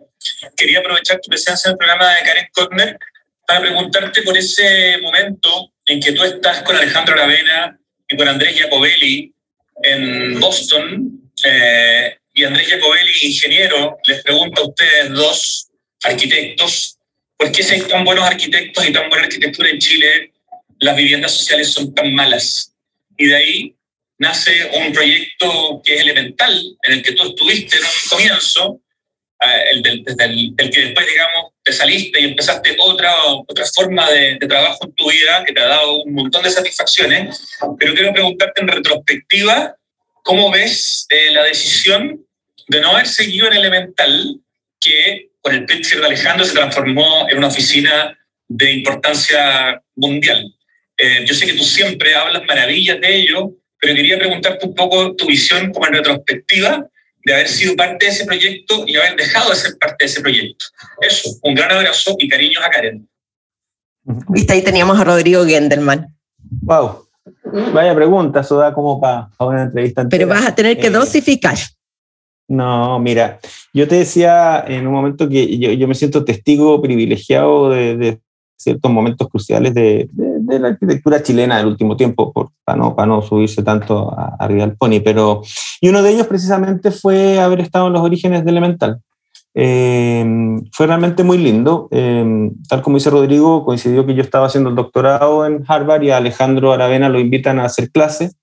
S5: Quería aprovechar tu presencia en el programa de Karen Kotner para preguntarte por ese momento en que tú estás con Alejandro Aravena y con Andrés Jacobelli en Boston, eh, y Andrés Jacobelli, ingeniero, les pregunta a ustedes dos, arquitectos, ¿por qué si tan buenos arquitectos y tan buena arquitectura en Chile, las viviendas sociales son tan malas? Y de ahí nace un proyecto que es elemental, en el que tú estuviste en un comienzo, eh, el del, desde el, que después, digamos, te saliste y empezaste otra, otra forma de, de, trabajo en tu vida que te ha dado un montón de satisfacciones, pero quiero preguntarte en retrospectiva, ¿cómo ves eh, la decisión de no haber seguido en Elemental, que con el Pritzker de Alejandro se transformó en una oficina de importancia mundial? Eh, yo sé que tú siempre hablas maravillas de ello, pero quería preguntarte un poco tu visión como en retrospectiva de haber sido parte de ese proyecto y haber dejado de ser parte de ese proyecto. Eso, un gran abrazo y cariños a Karen.
S2: Viste, ahí teníamos a Rodrigo Gendelman.
S4: Wow, vaya pregunta, eso da como para pa una entrevista. Entera.
S2: Pero vas a tener que eh, dosificar.
S4: No, mira, yo te decía en un momento que yo, yo me siento testigo privilegiado de, de ciertos momentos cruciales de, de, de, la arquitectura chilena del último tiempo, por, para, no, para no subirse tanto arriba al pony. Pero, y uno de ellos precisamente fue haber estado en los orígenes de Elemental. Eh, fue realmente muy lindo. Eh, tal como dice Rodrigo, coincidió que yo estaba haciendo el doctorado en Harvard y a Alejandro Aravena lo invitan a hacer clases.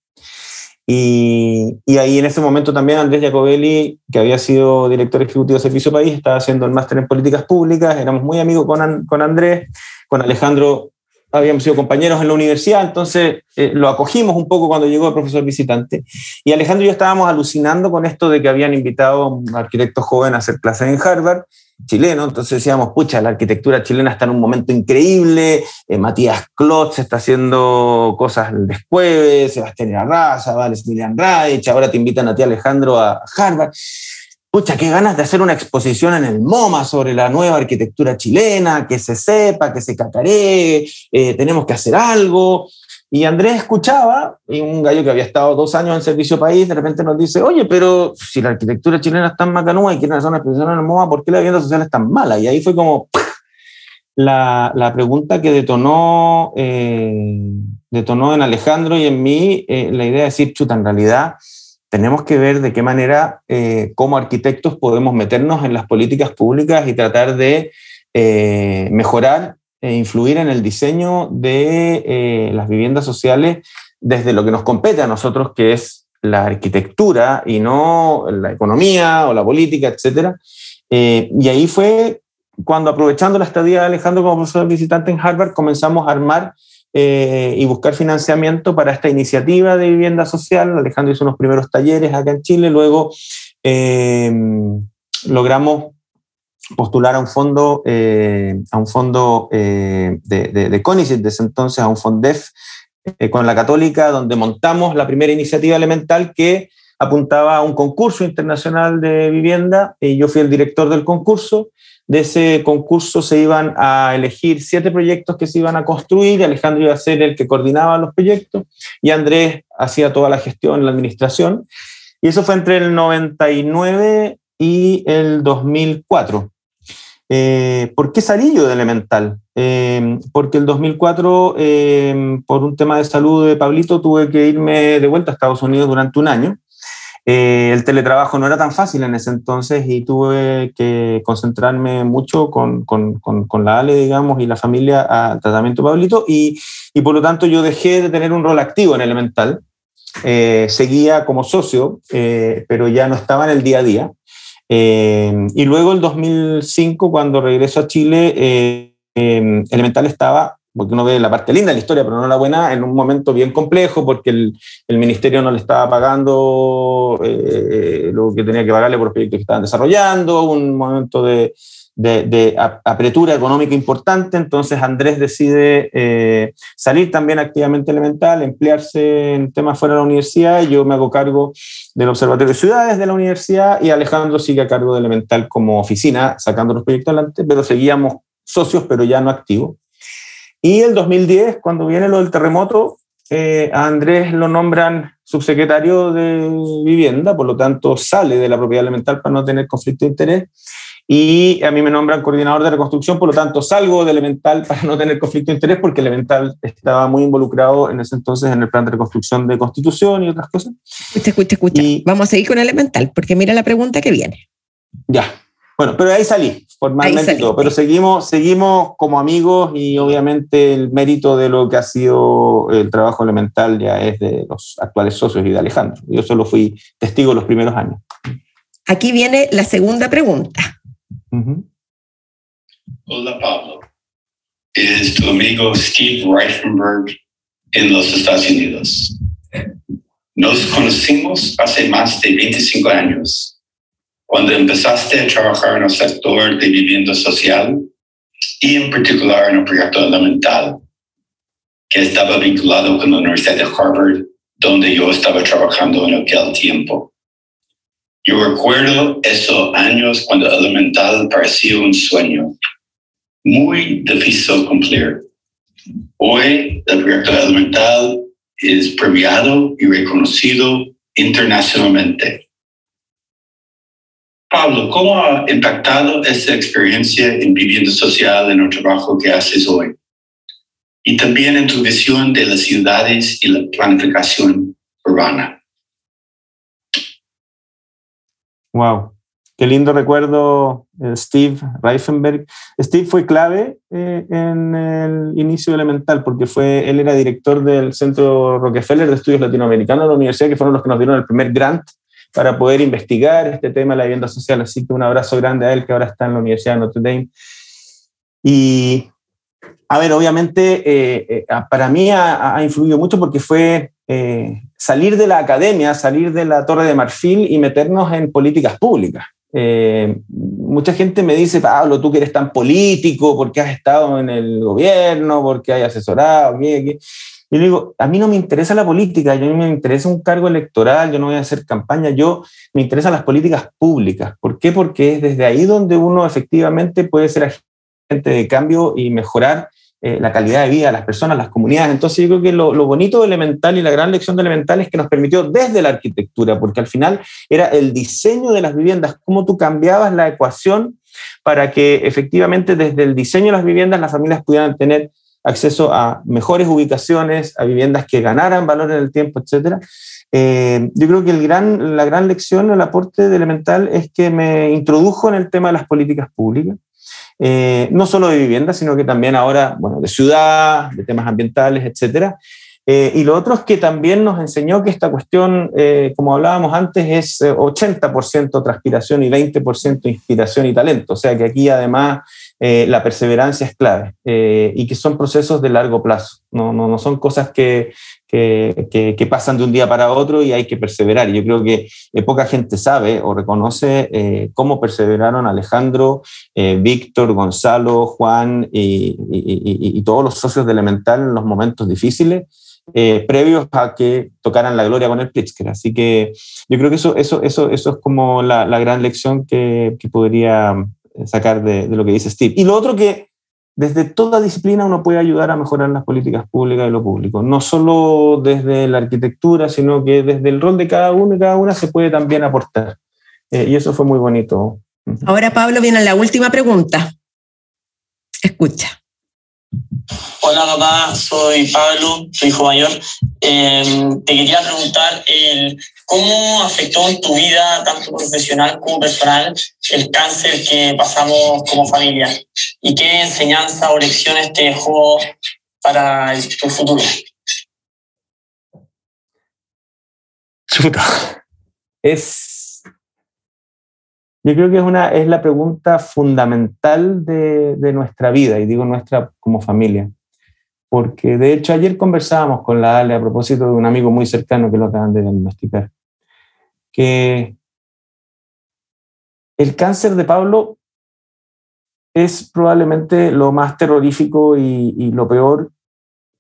S4: Y, y, ahí en ese momento también Andrés Jacobelli, que había sido director ejecutivo de Servicio País, estaba haciendo el máster en políticas públicas, éramos muy amigos con, con Andrés, con Alejandro habíamos sido compañeros en la universidad, entonces eh, lo acogimos un poco cuando llegó el profesor visitante. Y Alejandro y yo estábamos alucinando con esto de que habían invitado a un arquitecto joven a hacer clases en Harvard, chileno, entonces decíamos, pucha, la arquitectura chilena está en un momento increíble, eh, Matías Klotz está haciendo cosas después, Sebastián Arraza, Vale Emilian Radich, ahora te invitan a ti Alejandro a Harvard pucha, qué ganas de hacer una exposición en el MoMA sobre la nueva arquitectura chilena, que se sepa, que se cacaree, eh, tenemos que hacer algo. Y Andrés escuchaba, y un gallo que había estado dos años en servicio país, de repente nos dice, oye, pero si la arquitectura chilena es tan macanúa y quieren hacer una expresión en el MOA, ¿por qué la vivienda social es tan mala? Y ahí fue como la, la pregunta que detonó, eh, detonó en Alejandro y en mí eh, la idea de decir, chuta, en realidad tenemos que ver de qué manera eh, como arquitectos podemos meternos en las políticas públicas y tratar de eh, mejorar e influir en el diseño de eh, las viviendas sociales desde lo que nos compete a nosotros, que es la arquitectura y no la economía o la política, etc. Eh, y ahí fue cuando, aprovechando la estadía de Alejandro como profesor visitante en Harvard, comenzamos a armar eh, y buscar financiamiento para esta iniciativa de vivienda social. Alejandro hizo unos primeros talleres acá en Chile, luego eh, logramos postular a un fondo, eh, a un fondo eh, de, de, de CONICET, desde entonces a un FONDEF eh, con la Católica, donde montamos la primera iniciativa elemental que apuntaba a un concurso internacional de vivienda y yo fui el director del concurso. De ese concurso se iban a elegir siete proyectos que se iban a construir Alejandro iba a ser el que coordinaba los proyectos y Andrés hacía toda la gestión, la administración. Y eso fue entre el 99 y el 2004. Eh, ¿Por qué salí yo de Elemental? Eh, porque el 2004, eh, por un tema de salud de Pablito, tuve que irme de vuelta a Estados Unidos durante un año. Eh, el teletrabajo no era tan fácil en ese entonces y tuve que concentrarme mucho con, con, con, con la Ale, digamos, y la familia al tratamiento Pablito y, y, por lo tanto yo dejé de tener un rol activo en Elemental. seguía como socio, pero ya no estaba en el día a día. Eh, y luego el 2005, cuando regreso a Chile, eh, eh, Elemental estaba, porque uno ve la parte linda de la historia, pero no la buena, en un momento bien complejo, porque el, ministerio no le estaba pagando eh, lo que tenía que pagarle por proyectos que estaban desarrollando, un momento de, de, apertura económica importante, entonces Andrés decide eh, salir también activamente elemental, emplearse en temas fuera de la universidad, yo me hago cargo del Observatorio de Ciudades de la universidad y Alejandro sigue a cargo de elemental como oficina, sacando los proyectos adelante, pero seguíamos socios, pero ya no activos. Y el 2010, cuando viene lo del terremoto, eh, a Andrés lo nombran subsecretario de vivienda, por lo tanto sale de la propiedad elemental para no tener conflicto de interés y a mí me nombran coordinador de reconstrucción, por lo tanto salgo de Elemental para no tener conflicto de interés porque Elemental estaba muy involucrado en ese entonces en el plan de reconstrucción de constitución y otras cosas.
S2: Escucha, escucha, escucha. Y, Vamos a seguir con Elemental porque mira la pregunta que viene.
S4: Ya. Bueno, pero ahí salí formalmente todo, pero seguimos, seguimos como amigos y obviamente el mérito de lo que ha sido el trabajo elemental ya es de los actuales socios y de Alejandro. Yo solo fui testigo los primeros años.
S2: Aquí viene la segunda pregunta.
S6: Uh -huh. Hola Pablo, es tu amigo Steve Reifenberg en los Estados Unidos. Nos conocimos hace más de 25 años, cuando empezaste a trabajar en el sector de vivienda social y en particular en el proyecto elemental, que estaba vinculado con la Universidad de Harvard, donde yo estaba trabajando en aquel tiempo. Yo recuerdo esos años cuando Elemental parecía un sueño, muy difícil cumplir. Hoy el proyecto Elemental es premiado y reconocido internacionalmente. Pablo, ¿cómo ha impactado esta experiencia en vivienda social en el trabajo que haces hoy? Y también en tu visión de las ciudades y la planificación urbana.
S4: Wow, qué lindo recuerdo Steve Reifenberg. Steve fue clave eh, en el inicio elemental porque fue, él era director del Centro Rockefeller de Estudios Latinoamericanos de la universidad, que fueron los que nos dieron el primer grant para poder investigar este tema de la vivienda social. Así que un abrazo grande a él que ahora está en la Universidad de Notre Dame. Y, a ver, obviamente eh, eh, para mí ha, ha, influido mucho porque fue eh, salir de la academia, salir de la torre de marfil y meternos en políticas públicas. Eh, mucha gente me dice, Pablo, tú que eres tan político, porque has estado en el gobierno, porque hay asesorado, ¿qué, qué? Y le digo, a mí no me interesa la política, a mí me interesa un cargo electoral, yo no voy a hacer campaña, yo me interesan las políticas públicas. ¿Por qué? Porque es desde ahí donde uno efectivamente puede ser agente de cambio y mejorar eh, la calidad de vida de las personas, las comunidades. Entonces yo creo que lo, bonito de Elemental y la gran lección de Elemental es que nos permitió desde la arquitectura, porque al final era el diseño de las viviendas, cómo tú cambiabas la ecuación para que efectivamente desde el diseño de las viviendas las familias pudieran tener acceso a mejores ubicaciones, a viviendas que ganaran valor en el tiempo, etc. Eh, yo creo que el la gran lección, el aporte de Elemental es que me introdujo en el tema de las políticas públicas, eh, no solo de vivienda, sino que también ahora, bueno, de ciudad, de temas ambientales, etcétera. Eh, y lo otro es que también nos enseñó que esta cuestión, eh, como hablábamos antes, es 80% transpiración y 20% inspiración y talento. O sea que aquí además la perseverancia es clave y que son procesos de largo plazo. No, no, no son cosas que, que, pasan de un día para otro y hay que perseverar. Yo creo que poca gente sabe o reconoce eh, cómo perseveraron Alejandro, eh, Víctor, Gonzalo, Juan y, todos los socios de Elemental en los momentos difíciles. Eh, previos a que tocaran la gloria con el Pritzker. Así que yo creo que eso, eso, eso, eso es como la, la gran lección que podría sacar de, de, lo que dice Steve. Y lo otro que, desde toda disciplina uno puede ayudar a mejorar las políticas públicas de lo público, no solo desde la arquitectura, sino que desde el rol de cada uno y cada una se puede también aportar. Eh, y eso fue muy bonito.
S2: Ahora, Pablo, viene la última pregunta. Escucha.
S7: Hola papá, soy Pablo, tu hijo mayor. Eh, te quería preguntar el, cómo afectó en tu vida, tanto profesional como personal, el cáncer que pasamos como familia y qué enseñanza o lecciones te dejó para tu futuro.
S4: Es, yo creo que es, una, es la pregunta fundamental de, de nuestra vida, y digo nuestra como familia. Porque de hecho ayer conversábamos con la Ale a propósito de un amigo muy cercano que lo acaban de diagnosticar, que el cáncer de Pablo es probablemente lo más terrorífico y, y lo peor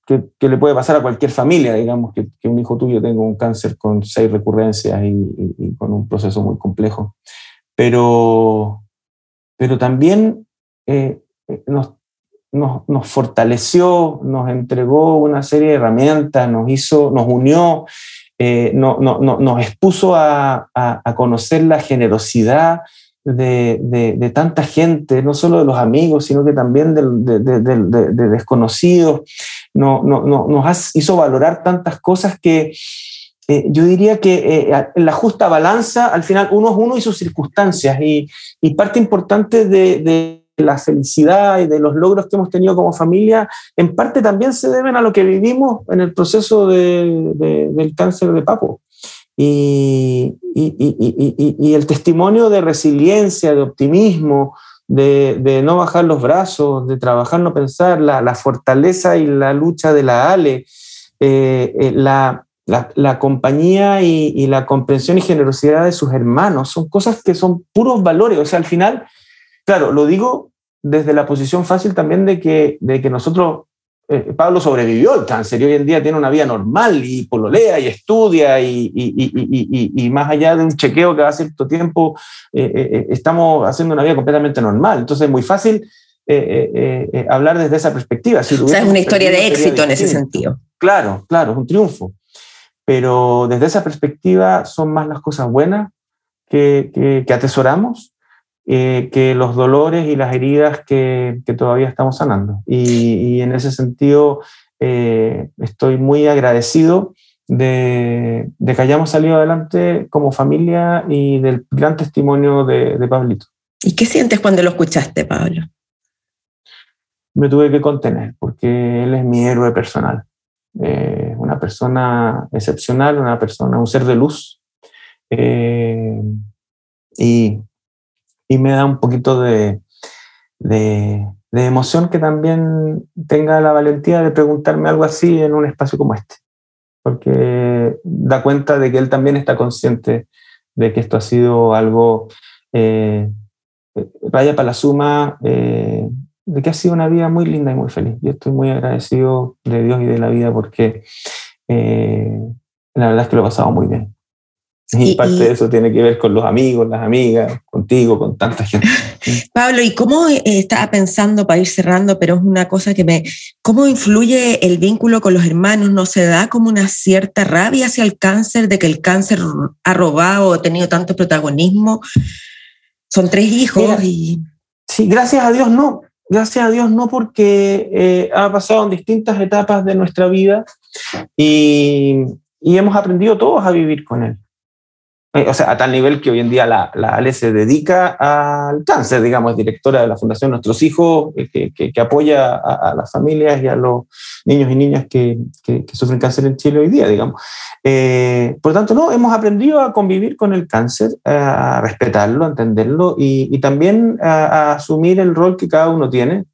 S4: que, que, le puede pasar a cualquier familia, digamos, que, que, un hijo tuyo tenga un cáncer con seis recurrencias y, y, con un proceso muy complejo. Pero, pero también eh, nos nos, nos, fortaleció, nos entregó una serie de herramientas, nos hizo, nos unió, eh, no, no, no, nos expuso a, conocer la generosidad de, de, tanta gente, no solo de los amigos, sino que también de, de desconocidos. No, no, no, nos hizo valorar tantas cosas que eh, yo diría que eh, la justa balanza, al final uno es uno y sus circunstancias, y parte importante de la felicidad y de los logros que hemos tenido como familia, en parte también se deben a lo que vivimos en el proceso de, de, del cáncer de papo. Y, y, el testimonio de resiliencia, de optimismo, de, no bajar los brazos, de trabajar, no pensar, la, la fortaleza y la lucha de la Ale, eh, eh, la, la, la, compañía y, la comprensión y generosidad de sus hermanos, son cosas que son puros valores. O sea, al final, claro, lo digo desde la posición fácil también de que, de que nosotros, eh, Pablo sobrevivió al cáncer y hoy en día tiene una vida normal y pololea y estudia y, y, y, y más allá de un chequeo que va a cierto tiempo, eh, eh, estamos haciendo una vida completamente normal. Entonces es muy fácil hablar desde esa perspectiva.
S2: Si o sea, es una historia de éxito en ese sentido.
S4: Claro, claro, es un triunfo. Pero desde esa perspectiva son más las cosas buenas que, que, que atesoramos eh, que los dolores y las heridas que, que todavía estamos sanando. Y, y en ese sentido, eh, estoy muy agradecido de, de, que hayamos salido adelante como familia y del gran testimonio de, de Pablito.
S2: ¿Y qué sientes cuando lo escuchaste, Pablo?
S4: Me tuve que contener porque él es mi héroe personal. Eh, una persona excepcional, una persona, un ser de luz. Eh, y y me da un poquito de, de, emoción que también tenga la valentía de preguntarme algo así en un espacio como este, porque da cuenta de que él también está consciente de que esto ha sido algo, eh, vaya para la suma, eh, de que ha sido una vida muy linda y muy feliz. Yo estoy muy agradecido de Dios y de la vida porque eh, la verdad es que lo he pasado muy bien. Y, parte de eso tiene que ver con los amigos, las amigas, contigo, con tanta gente.
S2: Pablo, ¿y cómo eh, estaba pensando para ir cerrando, pero es una cosa que me... ¿Cómo influye el vínculo con los hermanos? ¿No se da como una cierta rabia hacia el cáncer, de que el cáncer ha robado o ha tenido tanto protagonismo? Son tres hijos y...
S4: Sí, gracias a Dios no. Gracias a Dios no, porque eh, ha pasado en distintas etapas de nuestra vida y, y hemos aprendido todos a vivir con él. Eh, o sea, a tal nivel que hoy en día la, la Ale se dedica al cáncer, digamos, es directora de la Fundación Nuestros Hijos, eh, que, que, apoya a, las familias y a los niños y niñas que, que sufren cáncer en Chile hoy día, digamos. Eh, por lo tanto, no, hemos aprendido a convivir con el cáncer, a respetarlo, a entenderlo y, y también a, a, asumir el rol que cada uno tiene.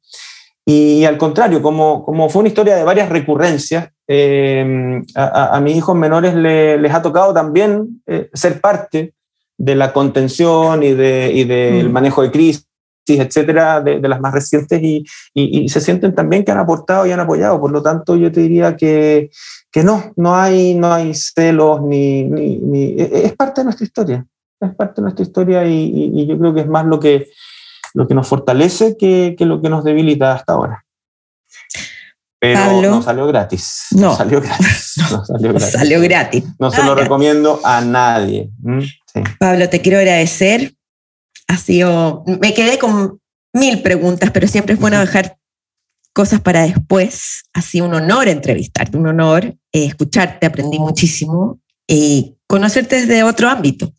S4: Y, al contrario, como, como fue una historia de varias recurrencias, eh, a, a, mis hijos menores le, les ha tocado también eh, ser parte de la contención y, de, y del mm. manejo de crisis, etcétera, de, de las más recientes, y, y, y, se sienten también que han aportado y han apoyado. Por lo tanto, yo te diría que, que no, no hay, no hay celos, ni, ni, ni, e, es parte de nuestra historia. Es parte de nuestra historia y, y yo creo que es más lo que, lo que nos fortalece que, que lo que nos debilita hasta ahora. Pero Pablo, no salió gratis.
S2: No.
S4: salió gratis. No salió gratis.
S2: salió gratis.
S4: No se lo recomiendo a nadie.
S2: ¿Mm? Sí. Pablo, te quiero agradecer. Ha sido. Me quedé con mil preguntas, pero siempre es bueno dejar cosas para después. Ha sido un honor entrevistarte, un honor eh, escucharte. Aprendí muchísimo y conocerte desde otro ámbito.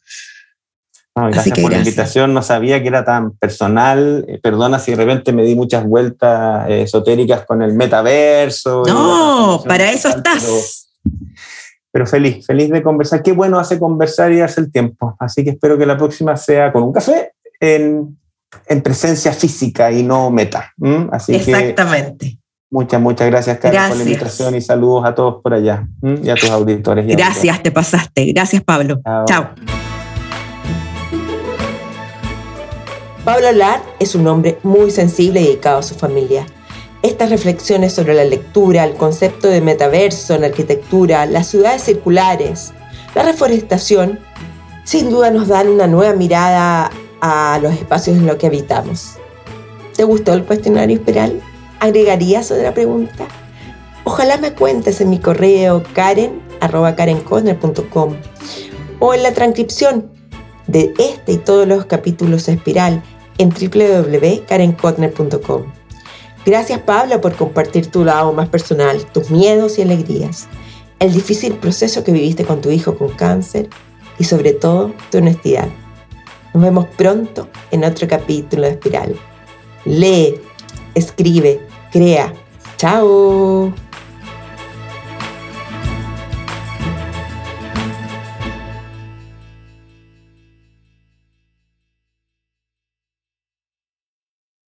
S4: No, gracias por gracias. la invitación, no sabía que era tan personal. Eh, perdona si de repente me di muchas vueltas eh, esotéricas con el metaverso.
S2: No, para eso estás.
S4: Pero, pero, feliz, feliz de conversar. Qué bueno hace conversar y darse el tiempo. Así que espero que la próxima sea con un café en, en presencia física y no meta. ¿Mm? Así
S2: Exactamente.
S4: Que, Muchas, muchas gracias, Carlos, por la invitación y saludos a todos por allá y a tus auditores.
S2: gracias, te pasaste. Gracias, Pablo. Chao. Chao. Pablo Lar es un hombre muy sensible y dedicado a su familia. Estas reflexiones sobre la lectura, el concepto de metaverso en arquitectura, las ciudades circulares, la reforestación, sin duda nos dan una nueva mirada a los espacios en los que habitamos. ¿Te gustó el cuestionario espiral? ¿Agregarías otra pregunta? Ojalá me cuentes en mi correo karen.karenconner.com o en la transcripción de este y todos los capítulos Espiral en www.karenkotner.com. Gracias Pablo por compartir tu lado más personal, tus miedos y alegrías, el difícil proceso que viviste con tu hijo con cáncer y sobre todo tu honestidad. Nos vemos pronto en otro capítulo de Espiral. Lee, escribe, crea. Chao.